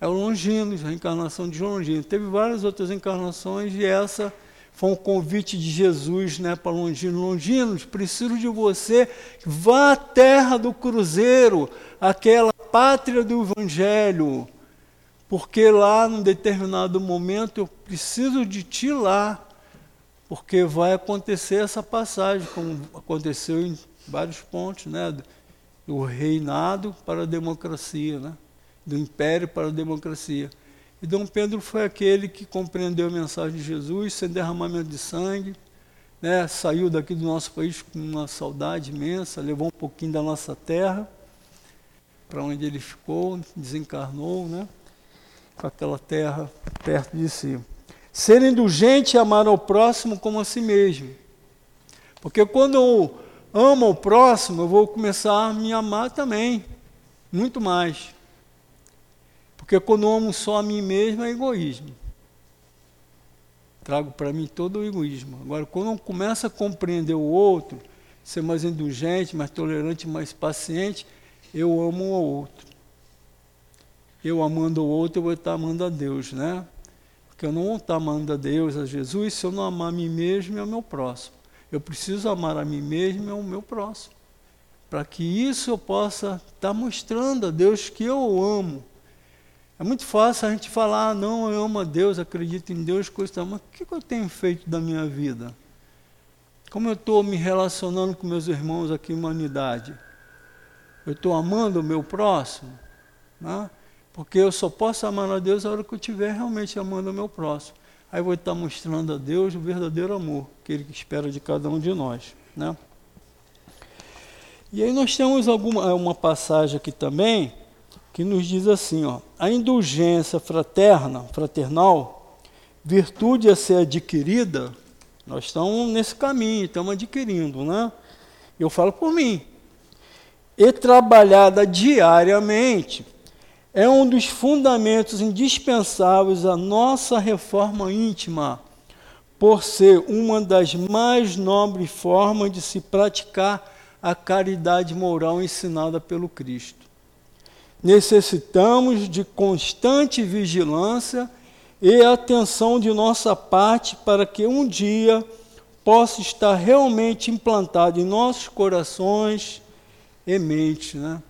É o Longinos, a encarnação de João Longino. Teve várias outras encarnações e essa foi um convite de Jesus né, para Longino. Longinos, preciso de você, vá à terra do cruzeiro, aquela pátria do Evangelho, porque lá, num determinado momento, eu preciso de ti lá porque vai acontecer essa passagem, como aconteceu em vários pontos, né? do reinado para a democracia, né? Do império para a democracia. E Dom Pedro foi aquele que compreendeu a mensagem de Jesus, sem derramamento de sangue, né? saiu daqui do nosso país com uma saudade imensa, levou um pouquinho da nossa terra, para onde ele ficou, desencarnou, né? com aquela terra perto de si. Ser indulgente é amar ao próximo como a si mesmo. Porque quando eu amo o próximo, eu vou começar a me amar também, muito mais. Porque quando amo só a mim mesmo é egoísmo. Trago para mim todo o egoísmo. Agora, quando eu começo a compreender o outro, ser mais indulgente, mais tolerante, mais paciente, eu amo o outro. Eu amando o outro, eu vou estar amando a Deus, né? Porque eu não vou estar amando a Deus, a Jesus, se eu não amar a mim mesmo e ao meu próximo. Eu preciso amar a mim mesmo e ao meu próximo. Para que isso eu possa estar mostrando a Deus que eu amo. É muito fácil a gente falar, ah, não, eu amo a Deus, acredito em Deus, coisa mas o que eu tenho feito da minha vida? Como eu estou me relacionando com meus irmãos aqui em humanidade? Eu estou amando o meu próximo? Né? Porque eu só posso amar a Deus a hora que eu estiver realmente amando o meu próximo. Aí eu vou estar mostrando a Deus o verdadeiro amor que Ele espera de cada um de nós. Né? E aí nós temos alguma, uma passagem aqui também que nos diz assim, ó, a indulgência fraterna, fraternal, virtude a ser adquirida, nós estamos nesse caminho, estamos adquirindo, né? Eu falo por mim. E trabalhada diariamente é um dos fundamentos indispensáveis à nossa reforma íntima, por ser uma das mais nobres formas de se praticar a caridade moral ensinada pelo Cristo. Necessitamos de constante vigilância e atenção de nossa parte para que um dia possa estar realmente implantado em nossos corações e mente. Né?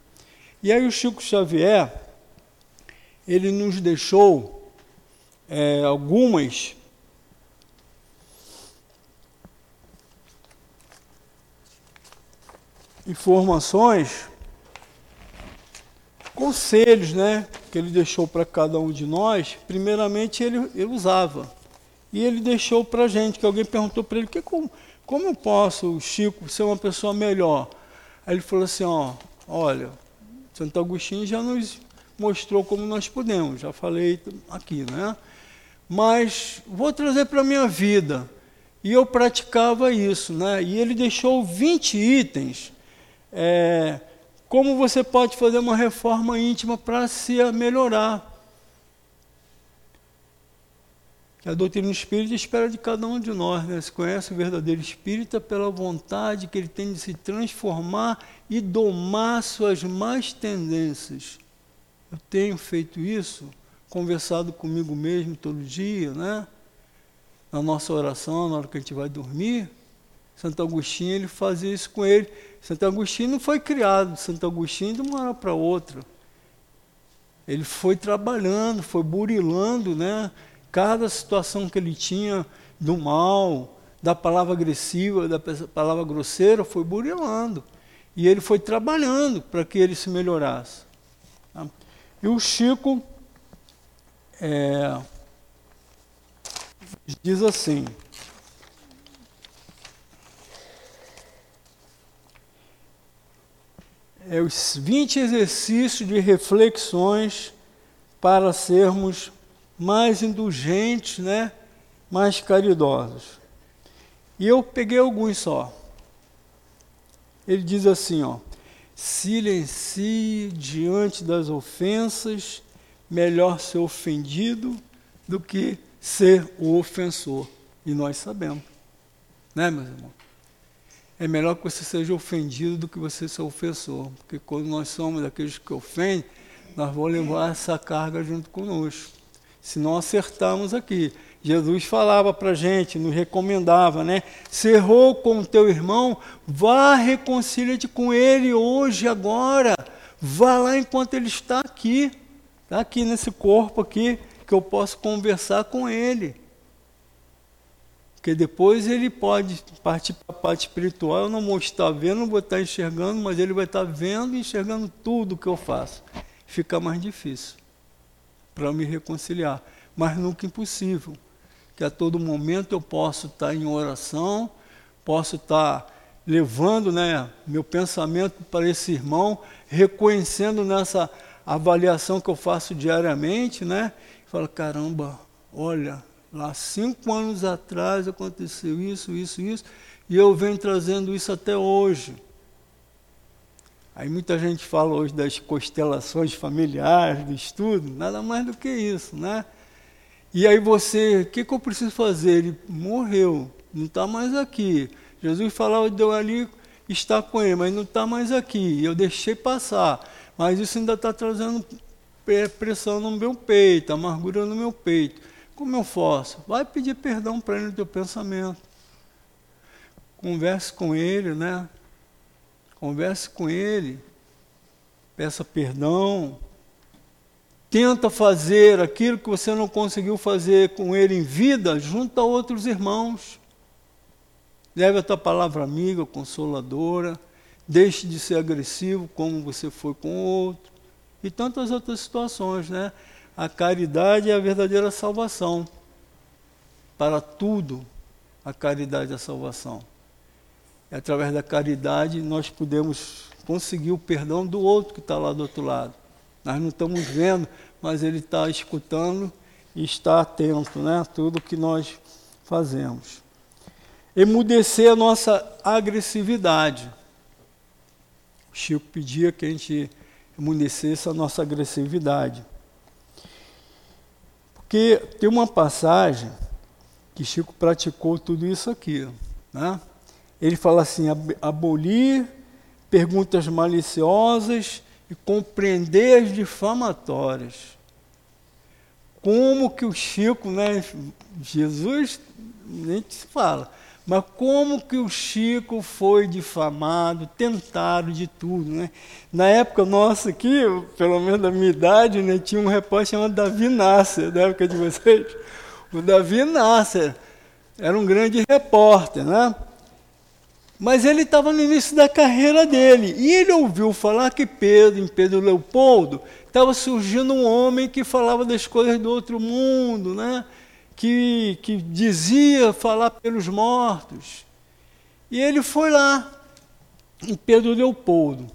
E aí o Chico Xavier, ele nos deixou é, algumas informações, conselhos, né, que ele deixou para cada um de nós. Primeiramente, ele, ele usava. E ele deixou para a gente, que alguém perguntou para ele, que, como, como eu posso, Chico, ser uma pessoa melhor? Aí ele falou assim, ó, olha, Santo Agostinho já nos mostrou como nós podemos, já falei aqui, né? Mas vou trazer para a minha vida. E eu praticava isso, né? E ele deixou 20 itens é, como você pode fazer uma reforma íntima para se melhorar. A doutrina espírita espera de cada um de nós, né? Se conhece o verdadeiro espírita pela vontade que ele tem de se transformar e domar suas más tendências. Eu tenho feito isso, conversado comigo mesmo todo dia, né? Na nossa oração, na hora que a gente vai dormir. Santo Agostinho, ele fazia isso com ele. Santo Agostinho não foi criado Santo Agostinho de uma hora para outra. Ele foi trabalhando, foi burilando, né? Cada situação que ele tinha do mal, da palavra agressiva, da palavra grosseira, foi burilando. E ele foi trabalhando para que ele se melhorasse. Tá? E o Chico é, diz assim: é os 20 exercícios de reflexões para sermos mais indulgentes, né? mais caridosos. E eu peguei alguns só. Ele diz assim, ó: silencie diante das ofensas, melhor ser ofendido do que ser o ofensor. E nós sabemos, né, meus irmãos? É melhor que você seja ofendido do que você ser ofensor. Porque quando nós somos aqueles que ofendem, nós vamos levar essa carga junto conosco. Se não acertarmos aqui. Jesus falava para a gente, nos recomendava, né? Se errou com o teu irmão, vá reconcilia-te com ele hoje, agora. Vá lá enquanto ele está aqui. Está aqui nesse corpo aqui, que eu posso conversar com ele. Porque depois ele pode partir para a parte espiritual, eu não vou estar vendo, não vou estar enxergando, mas ele vai estar vendo e enxergando tudo que eu faço. Fica mais difícil para me reconciliar, mas nunca impossível. Que a todo momento eu posso estar em oração, posso estar levando né, meu pensamento para esse irmão, reconhecendo nessa avaliação que eu faço diariamente, né? Fala, caramba, olha, Lá cinco anos atrás aconteceu isso, isso, isso, e eu venho trazendo isso até hoje. Aí muita gente fala hoje das constelações familiares, do estudo, nada mais do que isso, né? E aí você, o que, que eu preciso fazer? Ele morreu, não está mais aqui. Jesus falava, deu ali, está com ele, mas não está mais aqui. Eu deixei passar, mas isso ainda está trazendo pressão no meu peito, amargura no meu peito. Como eu faço? Vai pedir perdão para ele no teu pensamento. Converse com ele, né? Converse com ele. Peça perdão. Tenta fazer aquilo que você não conseguiu fazer com ele em vida, junto a outros irmãos. leve a tua palavra amiga, consoladora, deixe de ser agressivo como você foi com o outro, e tantas outras situações, né? A caridade é a verdadeira salvação. Para tudo, a caridade é a salvação. E através da caridade nós podemos conseguir o perdão do outro que está lá do outro lado. Nós não estamos vendo, mas ele está escutando e está atento né, a tudo que nós fazemos. Emudecer a nossa agressividade. O Chico pedia que a gente emudecesse a nossa agressividade. Porque tem uma passagem que Chico praticou tudo isso aqui. Né? Ele fala assim: abolir perguntas maliciosas e compreender as difamatórias. Como que o Chico, né, Jesus nem se fala, mas como que o Chico foi difamado, tentado de tudo, né? Na época nossa aqui, pelo menos da minha idade, né, tinha um repórter chamado Davi Nasser, da época de vocês. O Davi Nasser era um grande repórter, né? Mas ele estava no início da carreira dele. E ele ouviu falar que Pedro, em Pedro Leopoldo, estava surgindo um homem que falava das coisas do outro mundo, né? Que, que dizia falar pelos mortos. E ele foi lá, em Pedro Leopoldo.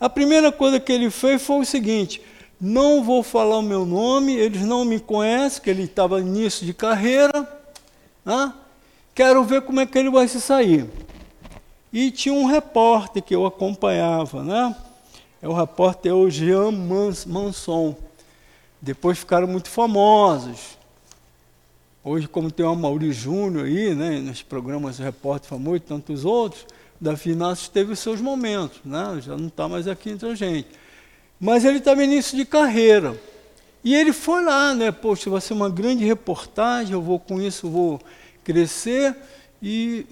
A primeira coisa que ele fez foi o seguinte: não vou falar o meu nome, eles não me conhecem, que ele estava início de carreira. Né? Quero ver como é que ele vai se sair. E tinha um repórter que eu acompanhava, né? É o repórter o Jean Manson. Depois ficaram muito famosos. Hoje, como tem o Amaury Júnior aí, né, nos programas Repórter Famoso e tantos outros, Davi Inácio teve os seus momentos, né? já não está mais aqui entre a gente. Mas ele estava início de carreira. E ele foi lá, né? Poxa, vai ser uma grande reportagem, eu vou com isso, vou crescer. E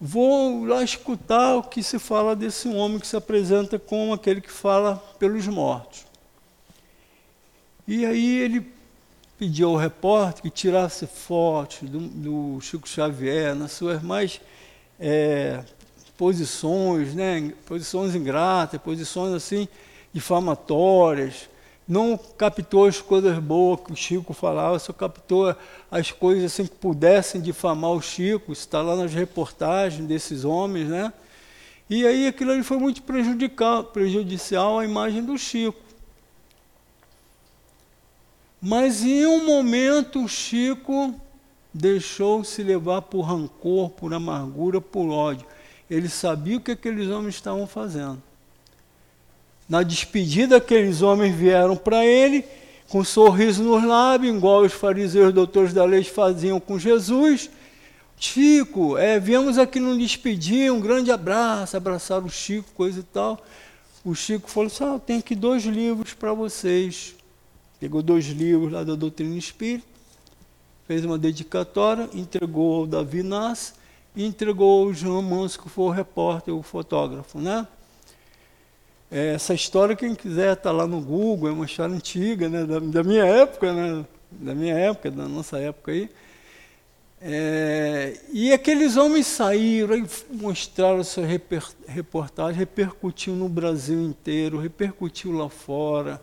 Vou lá escutar o que se fala desse homem que se apresenta como aquele que fala pelos mortos. E aí ele pediu ao repórter que tirasse fotos do, do Chico Xavier nas suas mais é, posições, né, posições ingratas, posições assim difamatórias, não captou as coisas boas que o Chico falava, só captou as coisas assim que pudessem difamar o Chico, está lá nas reportagens desses homens, né? E aí aquilo ali foi muito prejudicial à imagem do Chico. Mas em um momento o Chico deixou-se levar por rancor, por amargura, por ódio. Ele sabia o que aqueles homens estavam fazendo. Na despedida, aqueles homens vieram para ele com um sorriso nos lábios, igual os fariseus doutores da lei faziam com Jesus. Chico, é, viemos aqui nos despedir, um grande abraço, abraçaram o Chico, coisa e tal. O Chico falou assim: ah, eu tenho aqui dois livros para vocês. Pegou dois livros lá da Doutrina Espírita, fez uma dedicatória, entregou ao Davi Nas e entregou ao João Manso, que foi o repórter, o fotógrafo, né? É, essa história, quem quiser está lá no Google, é uma história antiga, né, da, da, minha época, né, da minha época, da nossa época aí. É, e aqueles homens saíram e mostraram reper, reportagem, repercutiu no Brasil inteiro, repercutiu lá fora,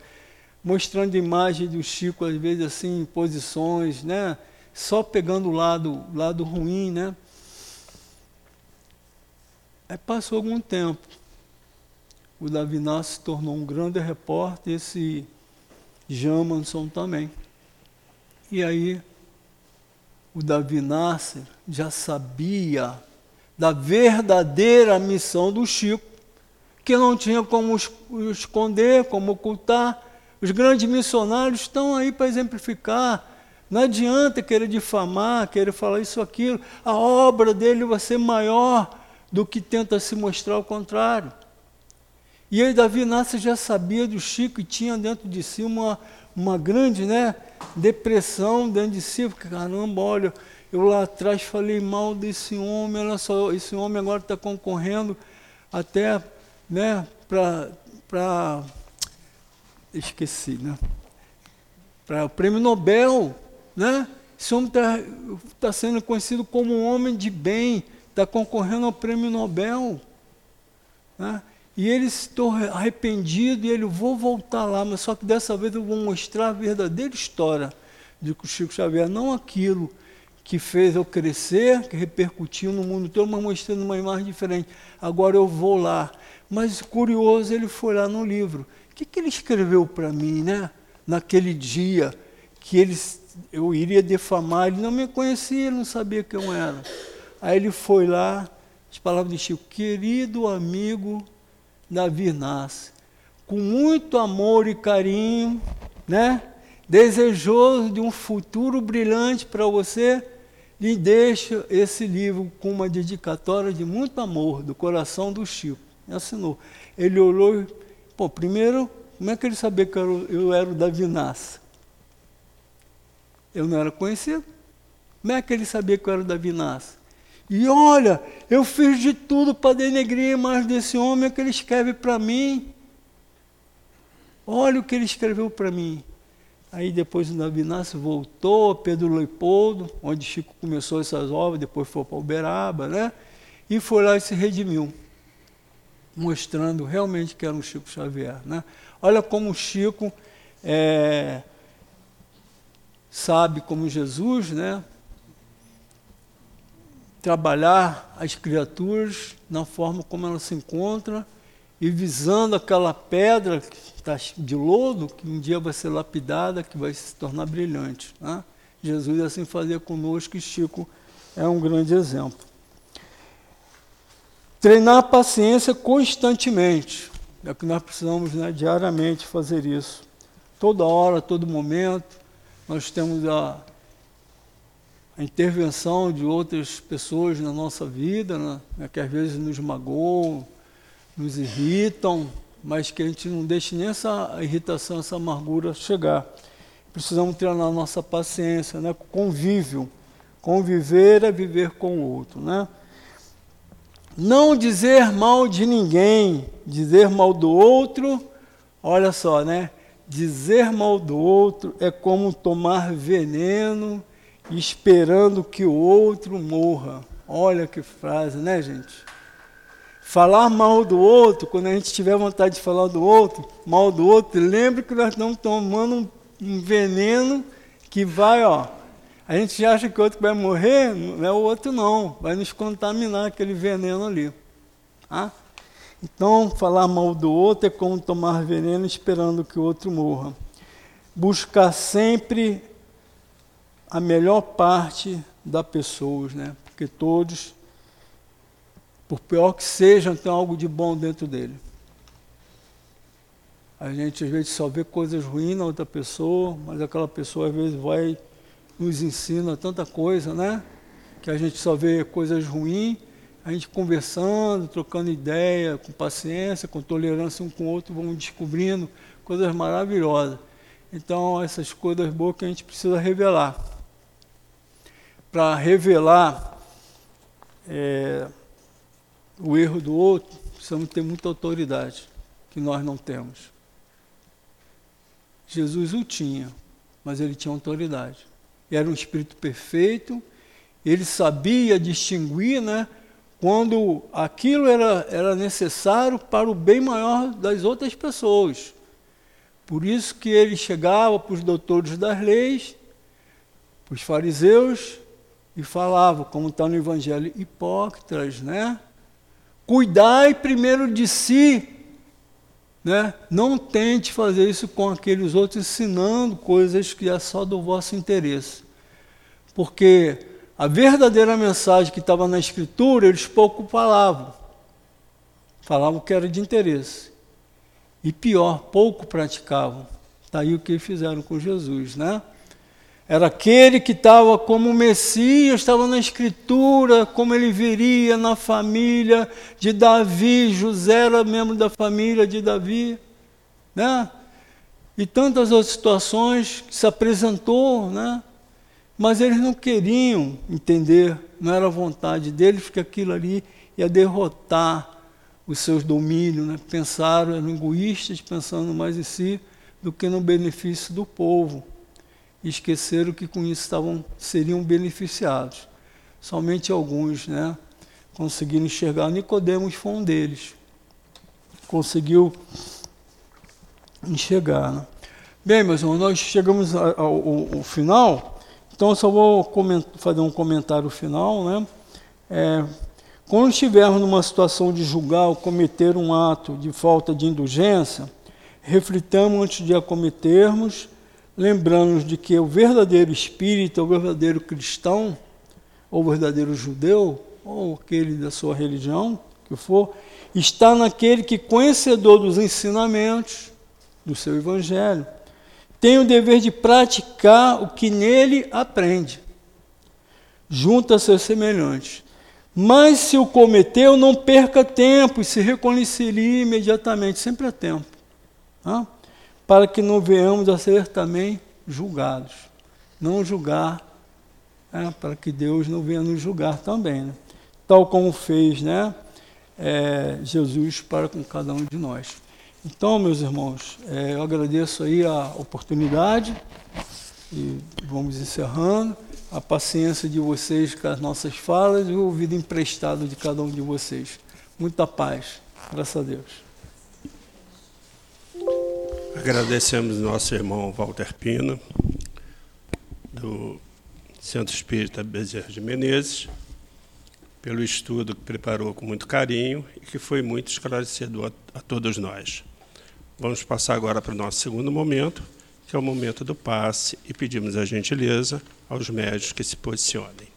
mostrando imagem do Chico, às vezes assim, em posições, né, só pegando o lado, lado ruim. Né. Aí passou algum tempo o Davi se tornou um grande repórter, esse Jamanson também. E aí, o Davi Nasser já sabia da verdadeira missão do Chico, que não tinha como esconder, como ocultar. Os grandes missionários estão aí para exemplificar. Não adianta querer difamar, querer falar isso aquilo. A obra dele vai ser maior do que tenta se mostrar o contrário. E aí Davi Inácio já sabia do Chico e tinha dentro de si uma, uma grande né, depressão dentro de si, porque caramba, olha, eu lá atrás falei mal desse homem, olha só, esse homem agora está concorrendo até né, para. Esqueci, né? Para o prêmio Nobel, né? Esse homem está tá sendo conhecido como um homem de bem, está concorrendo ao prêmio Nobel. Né? E ele se torna arrependido e ele, vou voltar lá, mas só que dessa vez eu vou mostrar a verdadeira história de Chico Xavier, não aquilo que fez eu crescer, que repercutiu no mundo todo, mas mostrando uma imagem diferente. Agora eu vou lá. Mas curioso, ele foi lá no livro. O que, que ele escreveu para mim, né? Naquele dia que ele, eu iria defamar, ele não me conhecia, ele não sabia quem eu era. Aí ele foi lá, as palavras de Chico, querido amigo Davi Nasce, com muito amor e carinho, né? desejoso de um futuro brilhante para você, lhe deixo esse livro com uma dedicatória de muito amor do coração do Chico. E assinou. Ele olhou pô, primeiro, como é que ele sabia que eu, eu era o Davi Nasce? Eu não era conhecido. Como é que ele sabia que eu era o Davi Nasce? E olha, eu fiz de tudo para denegrir imagem desse homem que ele escreve para mim. Olha o que ele escreveu para mim. Aí depois o Nasce voltou, Pedro Leopoldo, onde Chico começou essas obras, depois foi para Uberaba, né? E foi lá e se redimiu, mostrando realmente que era um Chico Xavier. Né? Olha como o Chico é, sabe como Jesus, né? trabalhar as criaturas na forma como elas se encontram e visando aquela pedra que está de lodo, que um dia vai ser lapidada, que vai se tornar brilhante. Né? Jesus assim fazia conosco e Chico é um grande exemplo. Treinar a paciência constantemente. É que nós precisamos né, diariamente fazer isso. Toda hora, todo momento, nós temos a a intervenção de outras pessoas na nossa vida, né, né, que às vezes nos magoam, nos irritam, mas que a gente não deixe nem essa irritação, essa amargura chegar. Precisamos treinar a nossa paciência, né, convívio. Conviver é viver com o outro. Né? Não dizer mal de ninguém, dizer mal do outro, olha só, né? Dizer mal do outro é como tomar veneno esperando que o outro morra. Olha que frase, né, gente? Falar mal do outro, quando a gente tiver vontade de falar do outro, mal do outro, lembre que nós estamos tomando um veneno que vai, ó. A gente acha que o outro vai morrer, não é o outro não, vai nos contaminar aquele veneno ali. Tá? Então, falar mal do outro é como tomar veneno esperando que o outro morra. Buscar sempre a melhor parte da pessoa, né? Porque todos, por pior que sejam, tem algo de bom dentro dele. A gente às vezes só vê coisas ruins na outra pessoa, mas aquela pessoa às vezes vai nos ensina tanta coisa, né? Que a gente só vê coisas ruins, a gente conversando, trocando ideia, com paciência, com tolerância um com o outro, vamos descobrindo coisas maravilhosas. Então, essas coisas boas que a gente precisa revelar para revelar é, o erro do outro, precisamos ter muita autoridade, que nós não temos. Jesus o tinha, mas ele tinha autoridade. Era um espírito perfeito, ele sabia distinguir né, quando aquilo era, era necessário para o bem maior das outras pessoas. Por isso que ele chegava para os doutores das leis, para os fariseus, e falava, como está no Evangelho, hipócritas, né? Cuidai primeiro de si, né? Não tente fazer isso com aqueles outros, ensinando coisas que é só do vosso interesse. Porque a verdadeira mensagem que estava na Escritura, eles pouco falavam. Falavam que era de interesse. E pior, pouco praticavam. Está aí o que fizeram com Jesus, né? Era aquele que estava como Messias, estava na Escritura, como ele viria na família de Davi. José era membro da família de Davi. Né? E tantas outras situações que se apresentou, né? mas eles não queriam entender, não era a vontade deles, que aquilo ali ia derrotar os seus domínios. Né? Pensaram, eram egoístas, pensando mais em si do que no benefício do povo e esqueceram que com isso estavam, seriam beneficiados. Somente alguns, né? conseguiram enxergar. Nicodemos foi um deles. Conseguiu enxergar. Né? Bem, meus irmãos, nós chegamos ao, ao, ao final, então eu só vou fazer um comentário final. Né? É, quando estivermos numa situação de julgar ou cometer um ato de falta de indulgência, reflitamos antes de a cometermos, lembrando de que o verdadeiro espírita, o verdadeiro cristão, ou o verdadeiro judeu, ou aquele da sua religião, que for, está naquele que, conhecedor dos ensinamentos do seu evangelho, tem o dever de praticar o que nele aprende, junto a seus semelhantes. Mas se o cometeu, não perca tempo e se reconcilie imediatamente, sempre há tempo? Para que não venhamos a ser também julgados. Não julgar, é, para que Deus não venha nos julgar também. Né? tal como fez né, é, Jesus para com cada um de nós. Então, meus irmãos, é, eu agradeço aí a oportunidade e vamos encerrando. A paciência de vocês com as nossas falas e o ouvido emprestado de cada um de vocês. Muita paz. Graças a Deus.
Agradecemos nosso irmão Walter Pino, do Centro Espírita Bezerra de Menezes pelo estudo que preparou com muito carinho e que foi muito esclarecedor a, a todos nós. Vamos passar agora para o nosso segundo momento, que é o momento do passe, e pedimos a gentileza aos médicos que se posicionem.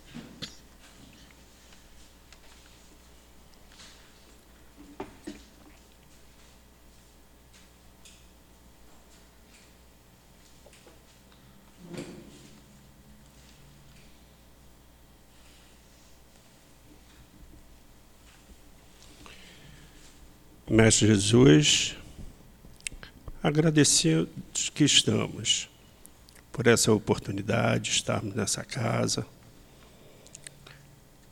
Mestre Jesus, agradecidos que estamos por essa oportunidade de estarmos nessa casa,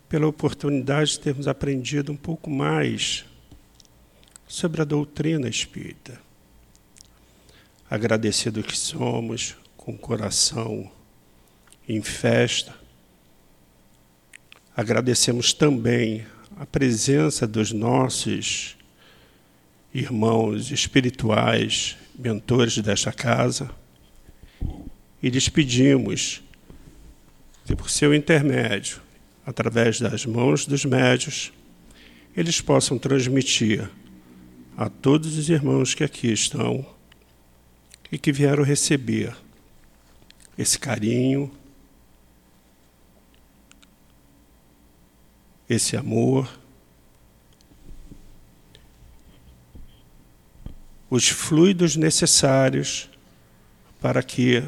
pela oportunidade de termos aprendido um pouco mais sobre a doutrina espírita. Agradecido que somos, com o coração em festa, agradecemos também a presença dos nossos irmãos espirituais, mentores desta casa, e lhes pedimos que, por seu intermédio, através das mãos dos médios, eles possam transmitir a todos os irmãos que aqui estão e que vieram receber esse carinho, esse amor os fluidos necessários para que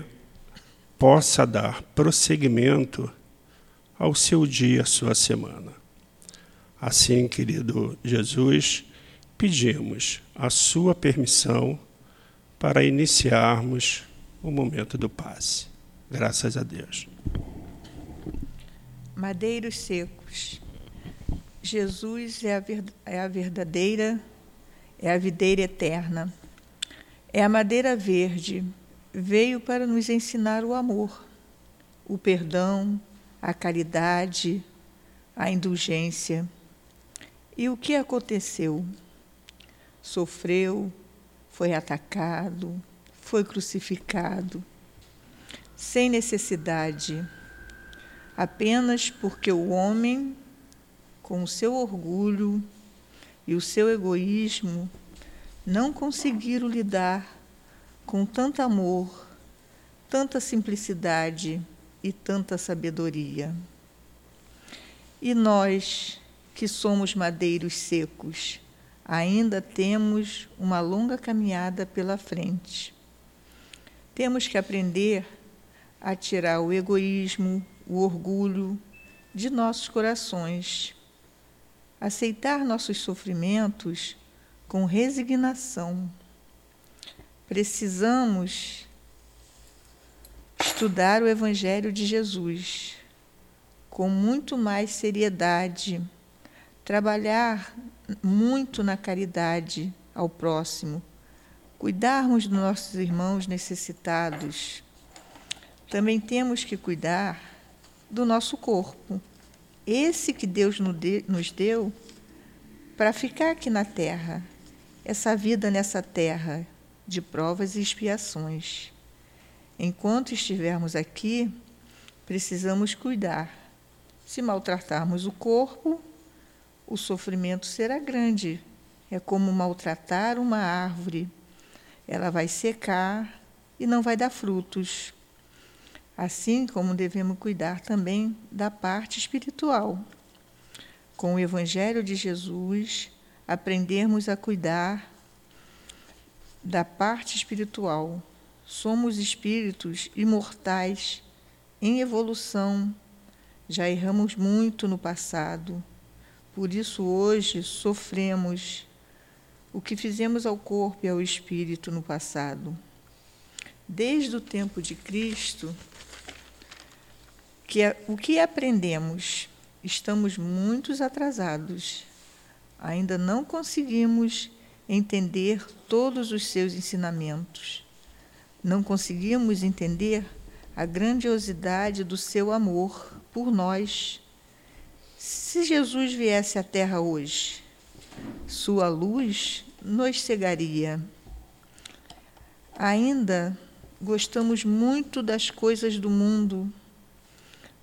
possa dar prosseguimento ao seu dia, à sua semana. Assim, querido Jesus, pedimos a sua permissão para iniciarmos o momento do passe. Graças a Deus.
Madeiros secos. Jesus é a, é a verdadeira é a videira eterna. É a madeira verde, veio para nos ensinar o amor, o perdão, a caridade, a indulgência. E o que aconteceu? Sofreu, foi atacado, foi crucificado, sem necessidade, apenas porque o homem, com o seu orgulho, e o seu egoísmo não conseguiram lidar com tanto amor, tanta simplicidade e tanta sabedoria. E nós, que somos madeiros secos, ainda temos uma longa caminhada pela frente. Temos que aprender a tirar o egoísmo, o orgulho de nossos corações aceitar nossos sofrimentos com resignação. Precisamos estudar o Evangelho de Jesus com muito mais seriedade, trabalhar muito na caridade ao próximo, cuidarmos dos nossos irmãos necessitados. Também temos que cuidar do nosso corpo esse que Deus nos deu para ficar aqui na terra, essa vida nessa terra de provas e expiações. Enquanto estivermos aqui, precisamos cuidar. Se maltratarmos o corpo, o sofrimento será grande. É como maltratar uma árvore. Ela vai secar e não vai dar frutos. Assim como devemos cuidar também da parte espiritual. Com o Evangelho de Jesus, aprendermos a cuidar da parte espiritual. Somos espíritos imortais em evolução. Já erramos muito no passado. Por isso, hoje, sofremos o que fizemos ao corpo e ao espírito no passado. Desde o tempo de Cristo, que é, o que aprendemos? Estamos muito atrasados. Ainda não conseguimos entender todos os seus ensinamentos. Não conseguimos entender a grandiosidade do seu amor por nós. Se Jesus viesse à Terra hoje, sua luz nos cegaria. Ainda gostamos muito das coisas do mundo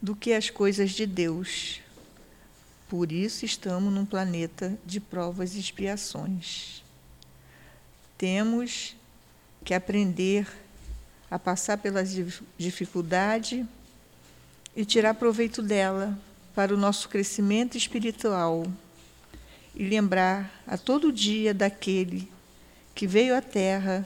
do que as coisas de Deus. Por isso estamos num planeta de provas e expiações. Temos que aprender a passar pela dificuldade e tirar proveito dela para o nosso crescimento espiritual e lembrar a todo dia daquele que veio à Terra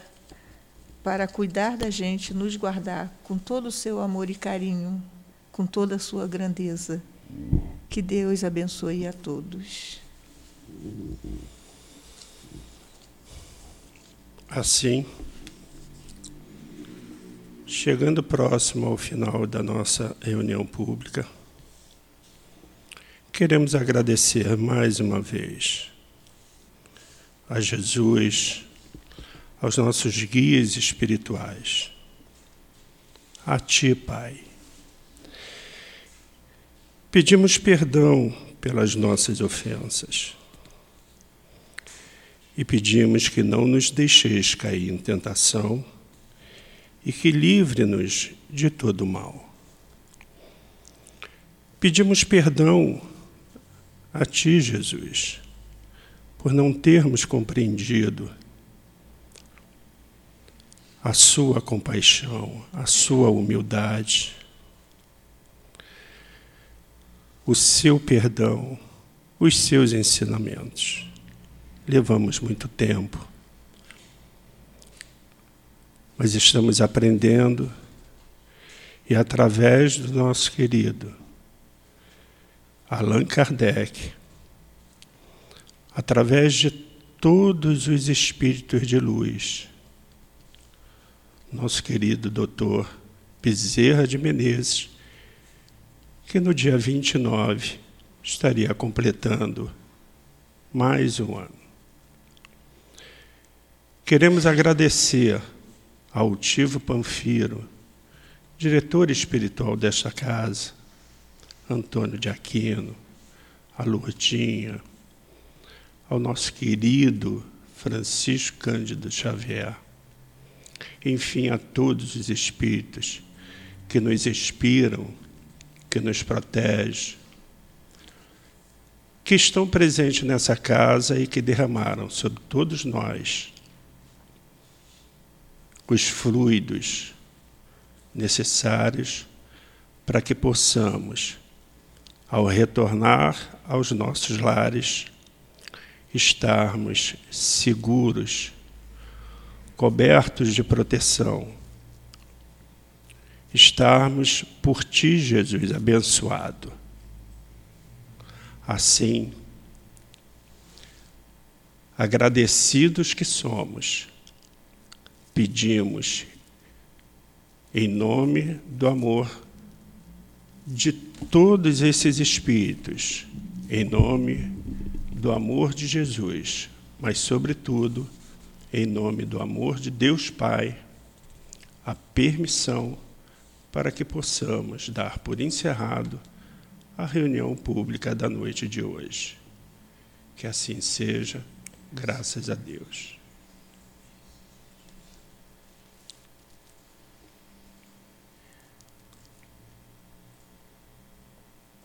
para cuidar da gente, nos guardar com todo o seu amor e carinho, com toda a sua grandeza. Que Deus abençoe a todos.
Assim, chegando próximo ao final da nossa reunião pública, queremos agradecer mais uma vez a Jesus, aos nossos guias espirituais, a Ti, Pai. Pedimos perdão pelas nossas ofensas e pedimos que não nos deixeis cair em tentação e que livre-nos de todo mal. Pedimos perdão a Ti, Jesus, por não termos compreendido a Sua compaixão, a Sua humildade, o Seu perdão, os Seus ensinamentos levamos muito tempo. Mas estamos aprendendo e através do nosso querido Allan Kardec, através de todos os espíritos de luz, nosso querido doutor Bezerra de Menezes, que no dia 29 estaria completando mais um ano. Queremos agradecer ao Tivo Panfiro, diretor espiritual desta casa, Antônio de Aquino, a Lourdinha, ao nosso querido Francisco Cândido Xavier, enfim, a todos os espíritos que nos inspiram, que nos protegem, que estão presentes nessa casa e que derramaram sobre todos nós os fluidos necessários para que possamos, ao retornar aos nossos lares, estarmos seguros, cobertos de proteção, estarmos por Ti, Jesus, abençoado. Assim, agradecidos que somos, pedimos, em nome do amor de todos esses espíritos, em nome do amor de Jesus, mas, sobretudo, em nome do amor de Deus Pai, a permissão para que possamos dar por encerrado a reunião pública da noite de hoje. Que assim seja, graças a Deus.